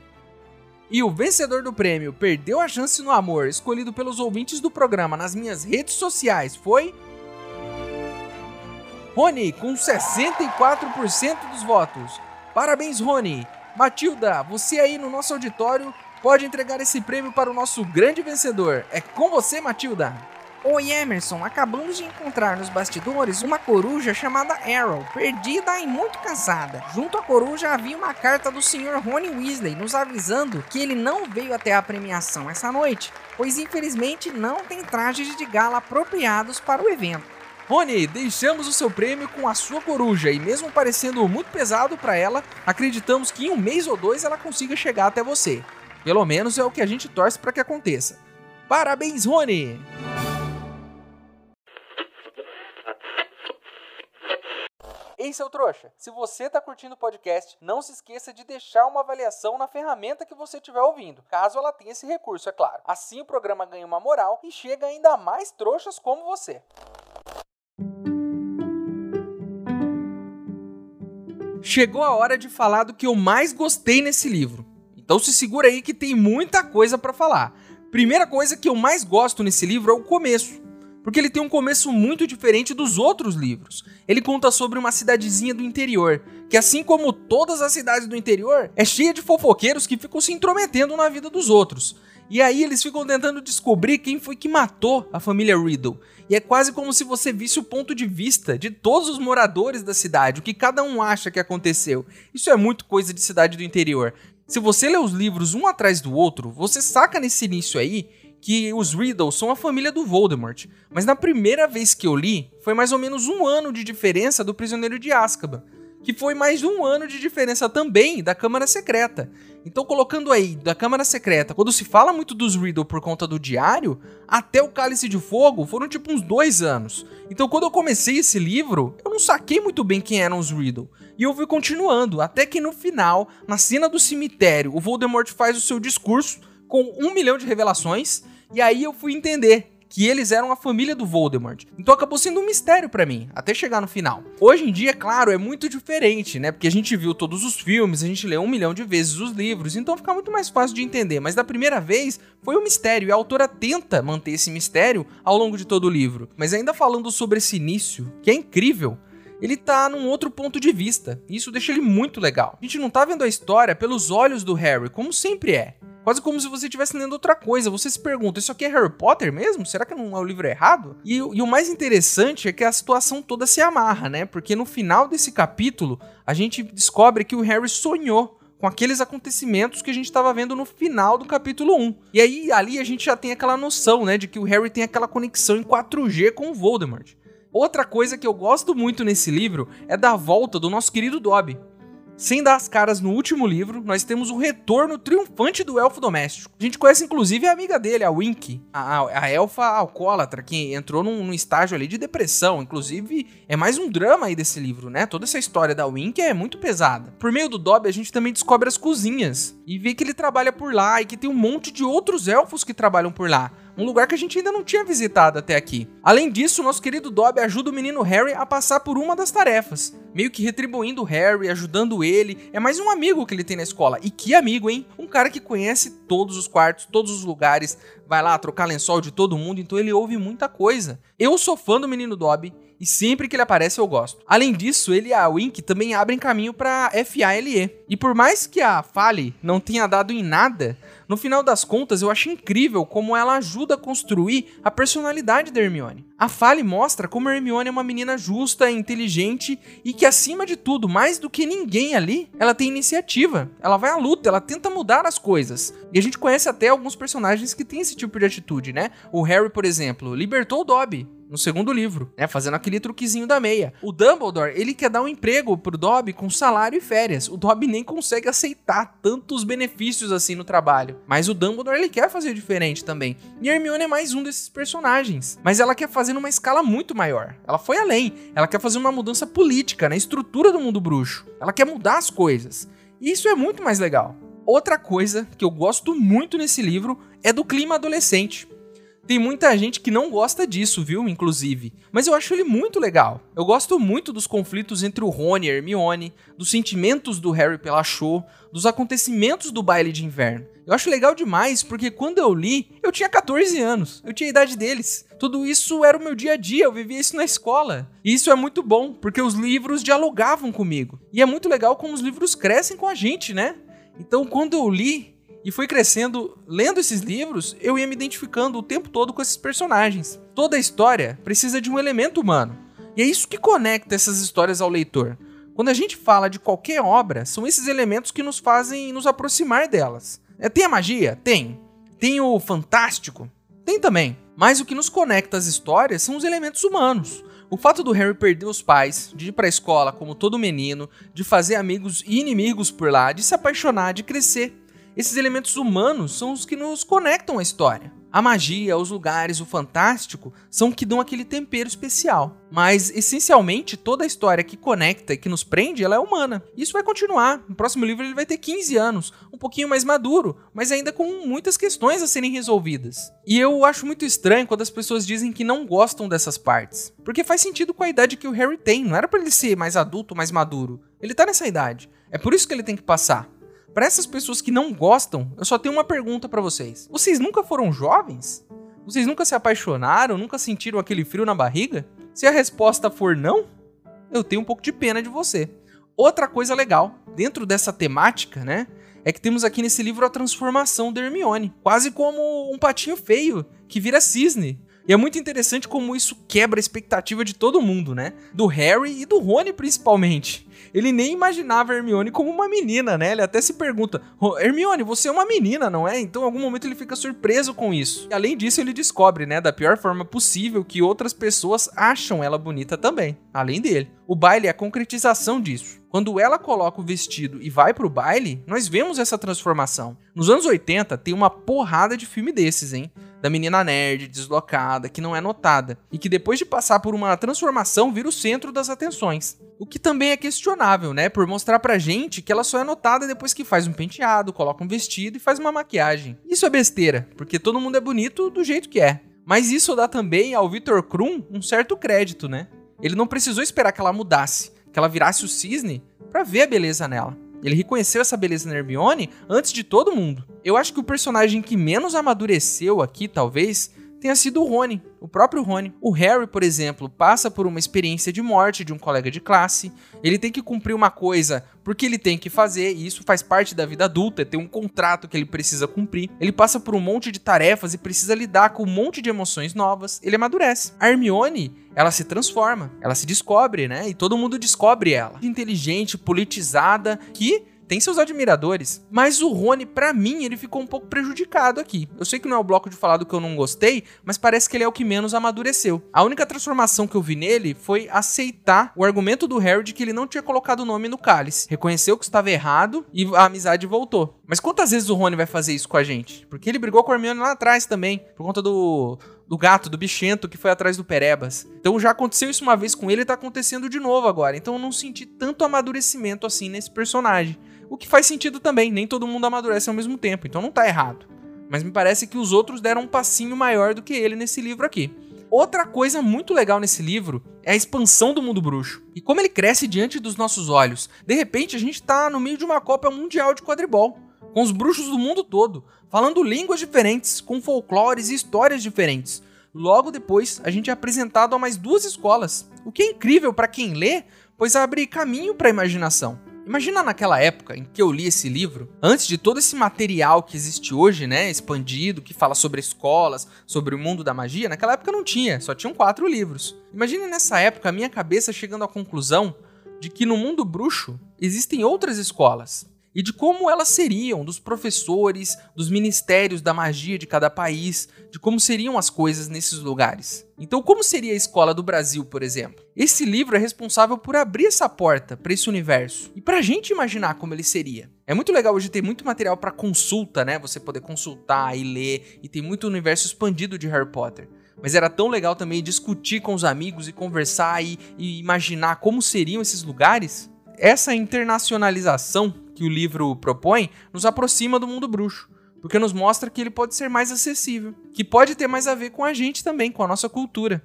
E o vencedor do prêmio Perdeu a Chance no Amor, escolhido pelos ouvintes do programa nas minhas redes sociais, foi. Rony, com 64% dos votos. Parabéns, Rony! Matilda, você aí no nosso auditório pode entregar esse prêmio para o nosso grande vencedor. É com você, Matilda. Oi, Emerson. Acabamos de encontrar nos bastidores uma coruja chamada Arrow, perdida e muito cansada. Junto à coruja havia uma carta do Sr. Rony Weasley nos avisando que ele não veio até a premiação essa noite, pois infelizmente não tem trajes de gala apropriados para o evento. Rony, deixamos o seu prêmio com a sua coruja e mesmo parecendo muito pesado para ela, acreditamos que em um mês ou dois ela consiga chegar até você. Pelo menos é o que a gente torce para que aconteça. Parabéns, Rony! Ei, seu trouxa, se você está curtindo o podcast, não se esqueça de deixar uma avaliação na ferramenta que você estiver ouvindo, caso ela tenha esse recurso, é claro. Assim o programa ganha uma moral e chega ainda mais trouxas como você. Chegou a hora de falar do que eu mais gostei nesse livro. Então se segura aí que tem muita coisa para falar. Primeira coisa que eu mais gosto nesse livro é o começo, porque ele tem um começo muito diferente dos outros livros. Ele conta sobre uma cidadezinha do interior, que assim como todas as cidades do interior, é cheia de fofoqueiros que ficam se intrometendo na vida dos outros. E aí eles ficam tentando descobrir quem foi que matou a família Riddle. E é quase como se você visse o ponto de vista de todos os moradores da cidade, o que cada um acha que aconteceu. Isso é muito coisa de cidade do interior. Se você lê os livros um atrás do outro, você saca nesse início aí que os Riddle são a família do Voldemort. Mas na primeira vez que eu li, foi mais ou menos um ano de diferença do Prisioneiro de Azkaban que foi mais um ano de diferença também da Câmara Secreta. Então, colocando aí da Câmara Secreta, quando se fala muito dos Riddle por conta do diário, até o Cálice de Fogo foram tipo uns dois anos. Então, quando eu comecei esse livro, eu não saquei muito bem quem eram os Riddle. E eu fui continuando, até que no final, na cena do cemitério, o Voldemort faz o seu discurso com um milhão de revelações. E aí eu fui entender que eles eram a família do Voldemort. Então acabou sendo um mistério para mim, até chegar no final. Hoje em dia, claro, é muito diferente, né? Porque a gente viu todos os filmes, a gente leu um milhão de vezes os livros, então fica muito mais fácil de entender. Mas da primeira vez foi um mistério e a autora tenta manter esse mistério ao longo de todo o livro. Mas ainda falando sobre esse início, que é incrível, ele tá num outro ponto de vista. E isso deixa ele muito legal. A gente não tá vendo a história pelos olhos do Harry, como sempre é. Quase como se você estivesse lendo outra coisa. Você se pergunta, isso aqui é Harry Potter mesmo? Será que não é o livro errado? E, e, o mais interessante é que a situação toda se amarra, né? Porque no final desse capítulo, a gente descobre que o Harry sonhou com aqueles acontecimentos que a gente estava vendo no final do capítulo 1. E aí, ali a gente já tem aquela noção, né? De que o Harry tem aquela conexão em 4G com o Voldemort. Outra coisa que eu gosto muito nesse livro é da volta do nosso querido Dobby. Sem dar as caras no último livro, nós temos o retorno triunfante do elfo doméstico. A gente conhece inclusive a amiga dele, a Wink, a, a, elfa alcoólatra, que entrou num, num, estágio ali de depressão. Inclusive, é mais um drama aí desse livro, né? Toda essa história da Wink é muito pesada. Por meio do Dobby, a gente também descobre as cozinhas e vê que ele trabalha por lá e que tem um monte de outros elfos que trabalham por lá. Um lugar que a gente ainda não tinha visitado até aqui. Além disso, nosso querido Dobby ajuda o menino Harry a passar por uma das tarefas, meio que retribuindo o Harry, ajudando ele. É mais um amigo que ele tem na escola. E que amigo, hein? Um cara que conhece todos os quartos, todos os lugares, vai lá trocar lençol de todo mundo, então ele ouve muita coisa. Eu sou fã do menino Dobby e sempre que ele aparece eu gosto. Além disso, ele e a Wink também abrem caminho para FALE. E por mais que a Fale não tenha dado em nada, no final das contas eu acho incrível como ela ajuda a construir a personalidade da Hermione. A Fale mostra como Hermione é uma menina justa, inteligente e que acima de tudo, mais do que ninguém ali, ela tem iniciativa. Ela vai à luta, ela tenta mudar as coisas. E a gente conhece até alguns personagens que têm esse tipo de atitude, né? O Harry, por exemplo, libertou o Dobby no segundo livro, né, fazendo aquele truquezinho da meia. O Dumbledore, ele quer dar um emprego pro Dobby com salário e férias. O Dobby nem consegue aceitar tantos benefícios assim no trabalho. Mas o Dumbledore, ele quer fazer diferente também. E Hermione é mais um desses personagens. Mas ela quer fazer numa escala muito maior. Ela foi além. Ela quer fazer uma mudança política na estrutura do mundo bruxo. Ela quer mudar as coisas. E isso é muito mais legal. Outra coisa que eu gosto muito nesse livro é do clima adolescente. Tem muita gente que não gosta disso, viu? Inclusive. Mas eu acho ele muito legal. Eu gosto muito dos conflitos entre o Rony e Hermione, dos sentimentos do Harry pela Cho, dos acontecimentos do baile de inverno. Eu acho legal demais porque quando eu li, eu tinha 14 anos. Eu tinha a idade deles. Tudo isso era o meu dia a dia, eu vivia isso na escola. E isso é muito bom, porque os livros dialogavam comigo. E é muito legal como os livros crescem com a gente, né? Então, quando eu li, e fui crescendo, lendo esses livros, eu ia me identificando o tempo todo com esses personagens. Toda história precisa de um elemento humano. E é isso que conecta essas histórias ao leitor. Quando a gente fala de qualquer obra, são esses elementos que nos fazem nos aproximar delas. É, tem a magia? Tem. Tem o fantástico? Tem também. Mas o que nos conecta às histórias são os elementos humanos. O fato do Harry perder os pais, de ir pra escola como todo menino, de fazer amigos e inimigos por lá, de se apaixonar, de crescer. Esses elementos humanos são os que nos conectam à história. A magia, os lugares, o fantástico são que dão aquele tempero especial. Mas, essencialmente, toda a história que conecta e que nos prende, ela é humana. Isso vai continuar. No próximo livro ele vai ter 15 anos, um pouquinho mais maduro, mas ainda com muitas questões a serem resolvidas. E eu acho muito estranho quando as pessoas dizem que não gostam dessas partes. Porque faz sentido com a idade que o Harry tem. Não era para ele ser mais adulto, mais maduro. Ele tá nessa idade. É por isso que ele tem que passar. Para essas pessoas que não gostam, eu só tenho uma pergunta para vocês. Vocês nunca foram jovens? Vocês nunca se apaixonaram? Nunca sentiram aquele frio na barriga? Se a resposta for não, eu tenho um pouco de pena de você. Outra coisa legal, dentro dessa temática, né? É que temos aqui nesse livro a transformação da Hermione, quase como um patinho feio que vira cisne. E é muito interessante como isso quebra a expectativa de todo mundo, né? Do Harry e do Rony principalmente ele nem imaginava Hermione como uma menina, né? Ele até se pergunta: Hermione, você é uma menina, não é? Então, em algum momento, ele fica surpreso com isso. E, além disso, ele descobre, né, da pior forma possível, que outras pessoas acham ela bonita também, além dele. O baile é a concretização disso. Quando ela coloca o vestido e vai pro baile, nós vemos essa transformação. Nos anos 80, tem uma porrada de filme desses, hein? Da menina nerd, deslocada, que não é notada, e que depois de passar por uma transformação vira o centro das atenções. O que também é questionável, né? Por mostrar pra gente que ela só é notada depois que faz um penteado, coloca um vestido e faz uma maquiagem. Isso é besteira, porque todo mundo é bonito do jeito que é. Mas isso dá também ao Victor Krum um certo crédito, né? Ele não precisou esperar que ela mudasse, que ela virasse o cisne, para ver a beleza nela. Ele reconheceu essa beleza na Hermione antes de todo mundo. Eu acho que o personagem que menos amadureceu aqui, talvez, tenha sido o Rony, o próprio Rony. O Harry, por exemplo, passa por uma experiência de morte de um colega de classe. Ele tem que cumprir uma coisa porque ele tem que fazer, e isso faz parte da vida adulta, tem um contrato que ele precisa cumprir. Ele passa por um monte de tarefas e precisa lidar com um monte de emoções novas. Ele amadurece. A Hermione, ela se transforma, ela se descobre, né? E todo mundo descobre ela. Inteligente, politizada, que tem seus admiradores, mas o Rony, para mim, ele ficou um pouco prejudicado aqui. Eu sei que não é o bloco de falar do que eu não gostei, mas parece que ele é o que menos amadureceu. A única transformação que eu vi nele foi aceitar o argumento do Harry de que ele não tinha colocado o nome no cálice. Reconheceu que estava errado e a amizade voltou. Mas quantas vezes o Rony vai fazer isso com a gente? Porque ele brigou com a Hermione lá atrás também, por conta do do gato, do bichento que foi atrás do Perebas. Então já aconteceu isso uma vez com ele e tá acontecendo de novo agora. Então eu não senti tanto amadurecimento assim nesse personagem. O que faz sentido também, nem todo mundo amadurece ao mesmo tempo, então não tá errado. mas me parece que os outros deram um passinho maior do que ele nesse livro aqui. Outra coisa muito legal nesse livro é a expansão do mundo bruxo. E como ele cresce diante dos nossos olhos. De repente, a gente tá no meio de uma Copa Mundial de quadribol, com os bruxos do mundo todo, falando línguas diferentes, com folclores e histórias diferentes. Logo depois, a gente é apresentado a mais duas escolas, o que é incrível para quem lê, pois abre caminho para a imaginação. Imagina naquela época em que eu li esse livro, antes de todo esse material que existe hoje, né, expandido, que fala sobre escolas, sobre o mundo da magia, naquela época não tinha, só tinham quatro livros. Imagine nessa época a minha cabeça chegando à conclusão de que no mundo bruxo existem outras escolas e de como elas seriam, dos professores, dos ministérios da magia de cada país, de como seriam as coisas nesses lugares. Então, como seria a escola do Brasil, por exemplo? Esse livro é responsável por abrir essa porta para esse universo e para a gente imaginar como ele seria. É muito legal hoje ter muito material para consulta, né? Você poder consultar e ler, e tem muito universo expandido de Harry Potter. Mas era tão legal também discutir com os amigos e conversar e, e imaginar como seriam esses lugares. Essa internacionalização que o livro propõe nos aproxima do mundo bruxo, porque nos mostra que ele pode ser mais acessível, que pode ter mais a ver com a gente também, com a nossa cultura.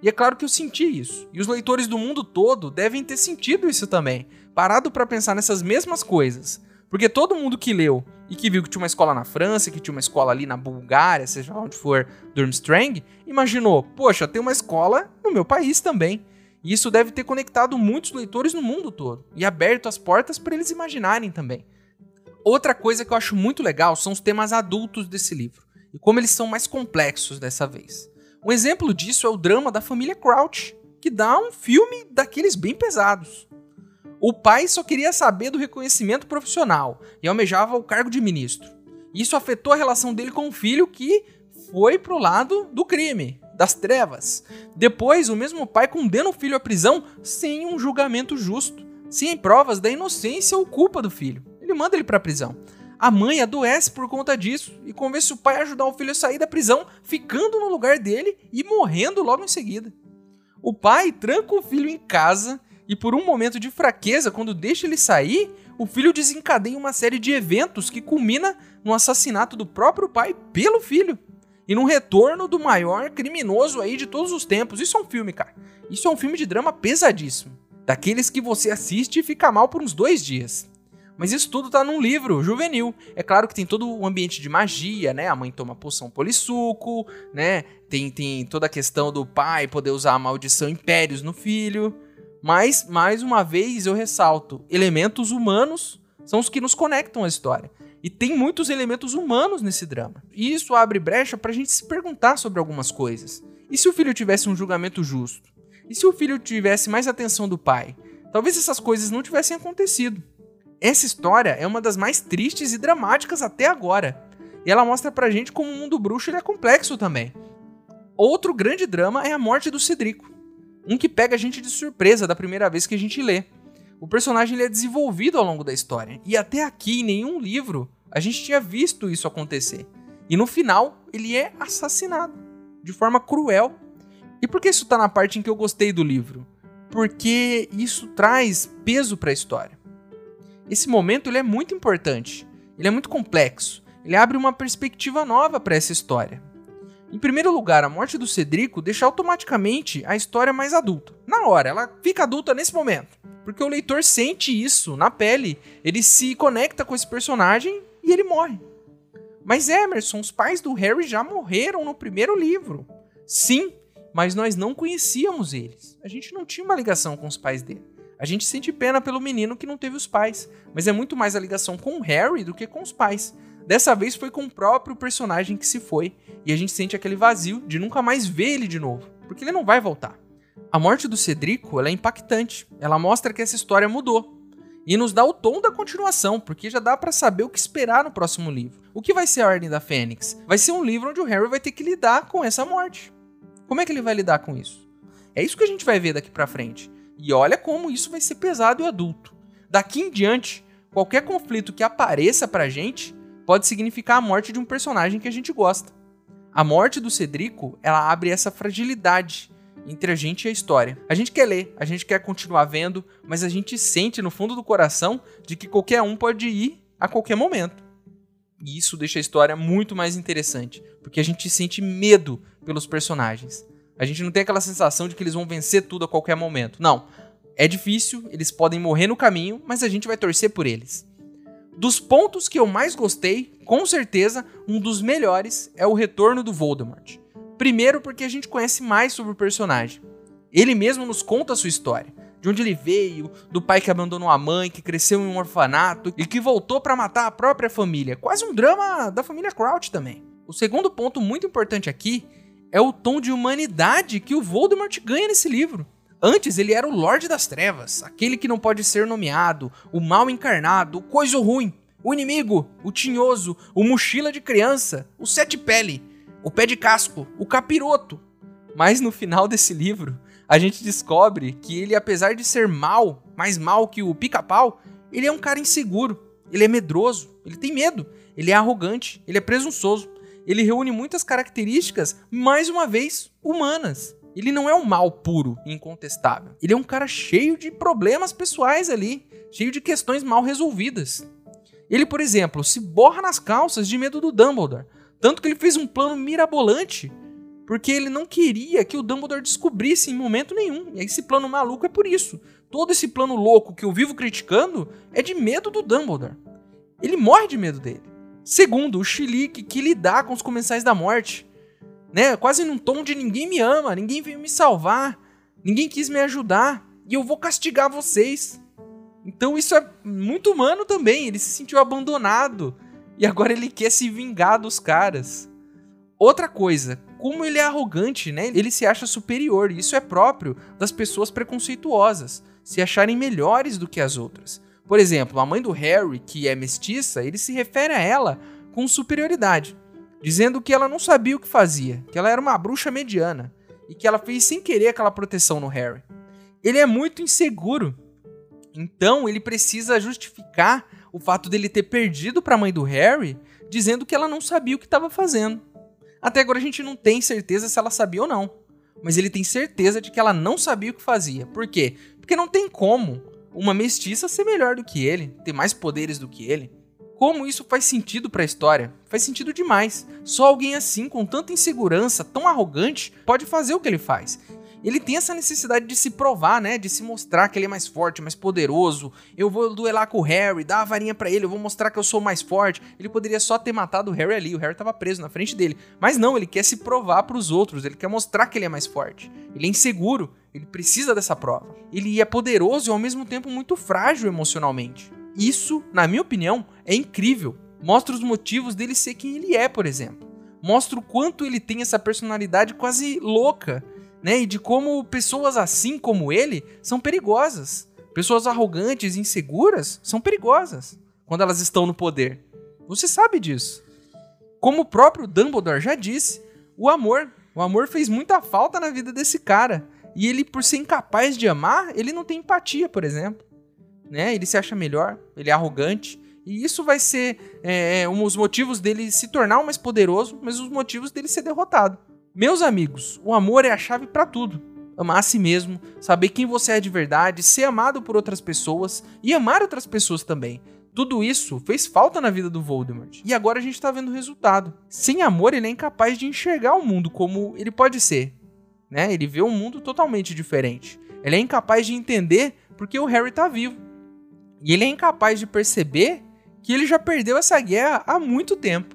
E é claro que eu senti isso. E os leitores do mundo todo devem ter sentido isso também, parado para pensar nessas mesmas coisas. Porque todo mundo que leu e que viu que tinha uma escola na França, que tinha uma escola ali na Bulgária, seja onde for Durmstrang, imaginou: poxa, tem uma escola no meu país também. E isso deve ter conectado muitos leitores no mundo todo e aberto as portas para eles imaginarem também. Outra coisa que eu acho muito legal são os temas adultos desse livro e como eles são mais complexos dessa vez. Um exemplo disso é o drama da família Crouch, que dá um filme daqueles bem pesados. O pai só queria saber do reconhecimento profissional e almejava o cargo de ministro. Isso afetou a relação dele com o filho que foi pro lado do crime, das trevas. Depois, o mesmo pai condena o filho à prisão sem um julgamento justo, sem provas da inocência ou culpa do filho. Ele manda ele para a prisão. A mãe adoece por conta disso e convence o pai a ajudar o filho a sair da prisão, ficando no lugar dele e morrendo logo em seguida. O pai tranca o filho em casa e, por um momento de fraqueza, quando deixa ele sair, o filho desencadeia uma série de eventos que culmina no assassinato do próprio pai pelo filho e no retorno do maior criminoso aí de todos os tempos. Isso é um filme, cara. Isso é um filme de drama pesadíssimo. Daqueles que você assiste e fica mal por uns dois dias. Mas isso tudo tá num livro juvenil. É claro que tem todo o ambiente de magia, né? A mãe toma poção polissuco, né? Tem, tem toda a questão do pai poder usar a maldição impérios no filho. Mas, mais uma vez, eu ressalto: elementos humanos são os que nos conectam à história. E tem muitos elementos humanos nesse drama. E isso abre brecha para a gente se perguntar sobre algumas coisas. E se o filho tivesse um julgamento justo? E se o filho tivesse mais atenção do pai? Talvez essas coisas não tivessem acontecido. Essa história é uma das mais tristes e dramáticas até agora. E ela mostra pra gente como o mundo bruxo é complexo também. Outro grande drama é a morte do Cedrico. Um que pega a gente de surpresa da primeira vez que a gente lê o personagem ele é desenvolvido ao longo da história. E até aqui, em nenhum livro, a gente tinha visto isso acontecer. E no final, ele é assassinado de forma cruel. E por que isso está na parte em que eu gostei do livro? Porque isso traz peso para a história. Esse momento ele é muito importante, ele é muito complexo, ele abre uma perspectiva nova para essa história. Em primeiro lugar, a morte do Cedrico deixa automaticamente a história mais adulta. Na hora, ela fica adulta nesse momento. Porque o leitor sente isso na pele. Ele se conecta com esse personagem e ele morre. Mas Emerson, os pais do Harry já morreram no primeiro livro. Sim, mas nós não conhecíamos eles. A gente não tinha uma ligação com os pais dele. A gente sente pena pelo menino que não teve os pais, mas é muito mais a ligação com o Harry do que com os pais. Dessa vez foi com o próprio personagem que se foi, e a gente sente aquele vazio de nunca mais ver ele de novo, porque ele não vai voltar. A morte do Cedrico é impactante. Ela mostra que essa história mudou. E nos dá o tom da continuação, porque já dá para saber o que esperar no próximo livro. O que vai ser a Ordem da Fênix? Vai ser um livro onde o Harry vai ter que lidar com essa morte. Como é que ele vai lidar com isso? É isso que a gente vai ver daqui para frente. E olha como isso vai ser pesado e adulto. Daqui em diante, qualquer conflito que apareça pra gente pode significar a morte de um personagem que a gente gosta. A morte do Cedrico, ela abre essa fragilidade entre a gente e a história. A gente quer ler, a gente quer continuar vendo, mas a gente sente no fundo do coração de que qualquer um pode ir a qualquer momento. E isso deixa a história muito mais interessante, porque a gente sente medo pelos personagens. A gente não tem aquela sensação de que eles vão vencer tudo a qualquer momento. Não. É difícil, eles podem morrer no caminho, mas a gente vai torcer por eles. Dos pontos que eu mais gostei, com certeza, um dos melhores é o retorno do Voldemort. Primeiro, porque a gente conhece mais sobre o personagem. Ele mesmo nos conta a sua história. De onde ele veio, do pai que abandonou a mãe, que cresceu em um orfanato e que voltou para matar a própria família. Quase um drama da família Crouch também. O segundo ponto muito importante aqui é o tom de humanidade que o Voldemort ganha nesse livro. Antes ele era o Lorde das Trevas, aquele que não pode ser nomeado, o mal encarnado, o coisa ruim, o inimigo, o tinhoso, o mochila de criança, o sete pele, o pé de casco, o capiroto. Mas no final desse livro, a gente descobre que ele, apesar de ser mal, mais mal que o pica-pau, ele é um cara inseguro, ele é medroso, ele tem medo, ele é arrogante, ele é presunçoso. Ele reúne muitas características, mais uma vez, humanas. Ele não é um mal puro e incontestável. Ele é um cara cheio de problemas pessoais ali, cheio de questões mal resolvidas. Ele, por exemplo, se borra nas calças de medo do Dumbledore, tanto que ele fez um plano mirabolante, porque ele não queria que o Dumbledore descobrisse em momento nenhum. E esse plano maluco é por isso. Todo esse plano louco que eu vivo criticando é de medo do Dumbledore. Ele morre de medo dele. Segundo, o Chilique que lidar com os comensais da morte. Né? Quase num tom de ninguém me ama, ninguém veio me salvar, ninguém quis me ajudar e eu vou castigar vocês. Então isso é muito humano também. Ele se sentiu abandonado e agora ele quer se vingar dos caras. Outra coisa, como ele é arrogante, né? Ele se acha superior, e isso é próprio das pessoas preconceituosas, se acharem melhores do que as outras. Por exemplo, a mãe do Harry, que é mestiça, ele se refere a ela com superioridade, dizendo que ela não sabia o que fazia, que ela era uma bruxa mediana e que ela fez sem querer aquela proteção no Harry. Ele é muito inseguro, então ele precisa justificar o fato dele ter perdido para a mãe do Harry, dizendo que ela não sabia o que estava fazendo. Até agora a gente não tem certeza se ela sabia ou não, mas ele tem certeza de que ela não sabia o que fazia. Por quê? Porque não tem como uma mestiça ser melhor do que ele, ter mais poderes do que ele. Como isso faz sentido para a história? Faz sentido demais. Só alguém assim, com tanta insegurança, tão arrogante, pode fazer o que ele faz ele tem essa necessidade de se provar, né? De se mostrar que ele é mais forte, mais poderoso. Eu vou duelar com o Harry, dar a varinha para ele, eu vou mostrar que eu sou mais forte. Ele poderia só ter matado o Harry ali, o Harry tava preso na frente dele. Mas não, ele quer se provar para os outros, ele quer mostrar que ele é mais forte. Ele é inseguro, ele precisa dessa prova. Ele é poderoso e ao mesmo tempo muito frágil emocionalmente. Isso, na minha opinião, é incrível. Mostra os motivos dele ser quem ele é, por exemplo. Mostra o quanto ele tem essa personalidade quase louca né? E de como pessoas assim como ele são perigosas. Pessoas arrogantes inseguras são perigosas quando elas estão no poder. Você sabe disso. Como o próprio Dumbledore já disse, o amor, o amor fez muita falta na vida desse cara. E ele, por ser incapaz de amar, ele não tem empatia, por exemplo. Né? Ele se acha melhor, ele é arrogante. E isso vai ser é, um dos motivos dele se tornar mais poderoso, mas os motivos dele ser derrotado. Meus amigos, o amor é a chave para tudo. Amar a si mesmo, saber quem você é de verdade, ser amado por outras pessoas e amar outras pessoas também. Tudo isso fez falta na vida do Voldemort. E agora a gente tá vendo o resultado. Sem amor, ele é incapaz de enxergar o mundo como ele pode ser. Né? Ele vê um mundo totalmente diferente. Ele é incapaz de entender porque o Harry tá vivo. E ele é incapaz de perceber que ele já perdeu essa guerra há muito tempo.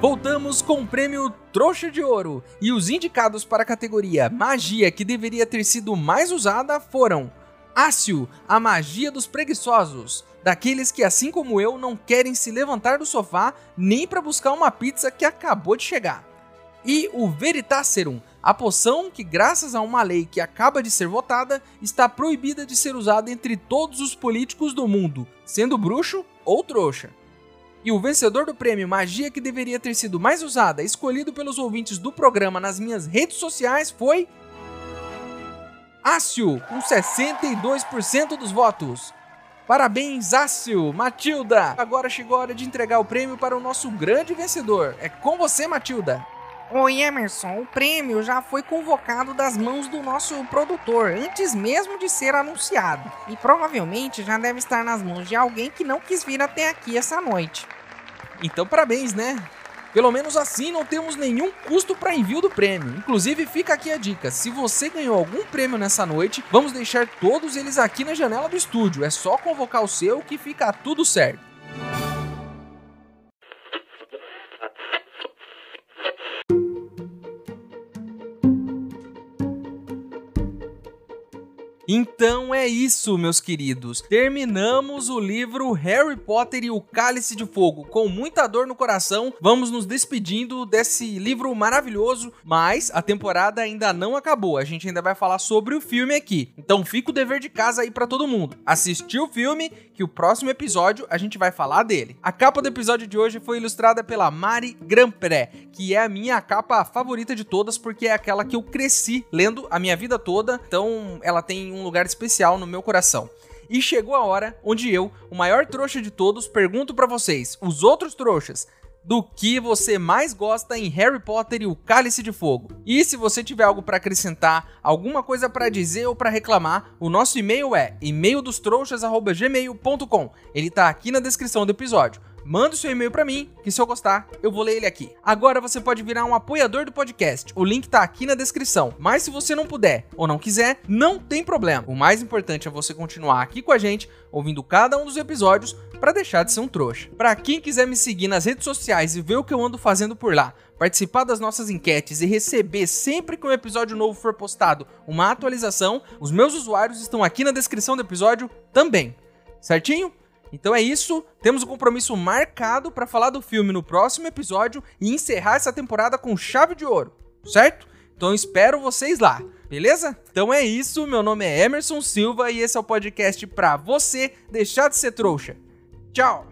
Voltamos com o prêmio Trouxa de Ouro e os indicados para a categoria Magia que deveria ter sido mais usada foram Ácio, a magia dos preguiçosos, daqueles que assim como eu não querem se levantar do sofá nem para buscar uma pizza que acabou de chegar. E o Veritaserum, a poção que graças a uma lei que acaba de ser votada está proibida de ser usada entre todos os políticos do mundo, sendo bruxo ou trouxa. E o vencedor do prêmio Magia que deveria ter sido mais usada, escolhido pelos ouvintes do programa nas minhas redes sociais, foi. Ácio, com 62% dos votos. Parabéns, Ácio, Matilda! Agora chegou a hora de entregar o prêmio para o nosso grande vencedor. É com você, Matilda! Oi, Emerson, o prêmio já foi convocado das mãos do nosso produtor antes mesmo de ser anunciado. E provavelmente já deve estar nas mãos de alguém que não quis vir até aqui essa noite. Então, parabéns, né? Pelo menos assim não temos nenhum custo para envio do prêmio. Inclusive, fica aqui a dica: se você ganhou algum prêmio nessa noite, vamos deixar todos eles aqui na janela do estúdio. É só convocar o seu que fica tudo certo. Então é isso, meus queridos. Terminamos o livro Harry Potter e o Cálice de Fogo. Com muita dor no coração, vamos nos despedindo desse livro maravilhoso, mas a temporada ainda não acabou. A gente ainda vai falar sobre o filme aqui. Então fica o dever de casa aí para todo mundo. Assistir o filme, que o próximo episódio a gente vai falar dele. A capa do episódio de hoje foi ilustrada pela Mari Grampré, que é a minha capa favorita de todas porque é aquela que eu cresci lendo a minha vida toda. Então ela tem um lugar especial no meu coração. E chegou a hora onde eu, o maior trouxa de todos, pergunto para vocês, os outros trouxas, do que você mais gosta em Harry Potter e o Cálice de Fogo. E se você tiver algo para acrescentar, alguma coisa para dizer ou para reclamar, o nosso e-mail é e-maildostrouxas@gmail.com. Ele tá aqui na descrição do episódio. Manda o seu e-mail para mim, que se eu gostar, eu vou ler ele aqui. Agora você pode virar um apoiador do podcast. O link tá aqui na descrição. Mas se você não puder ou não quiser, não tem problema. O mais importante é você continuar aqui com a gente, ouvindo cada um dos episódios para deixar de ser um trouxa. Para quem quiser me seguir nas redes sociais e ver o que eu ando fazendo por lá, participar das nossas enquetes e receber sempre que um episódio novo for postado uma atualização, os meus usuários estão aqui na descrição do episódio também. Certinho? Então é isso, temos um compromisso marcado para falar do filme no próximo episódio e encerrar essa temporada com chave de ouro, certo? Então espero vocês lá, beleza? Então é isso, meu nome é Emerson Silva e esse é o podcast para você deixar de ser trouxa. Tchau.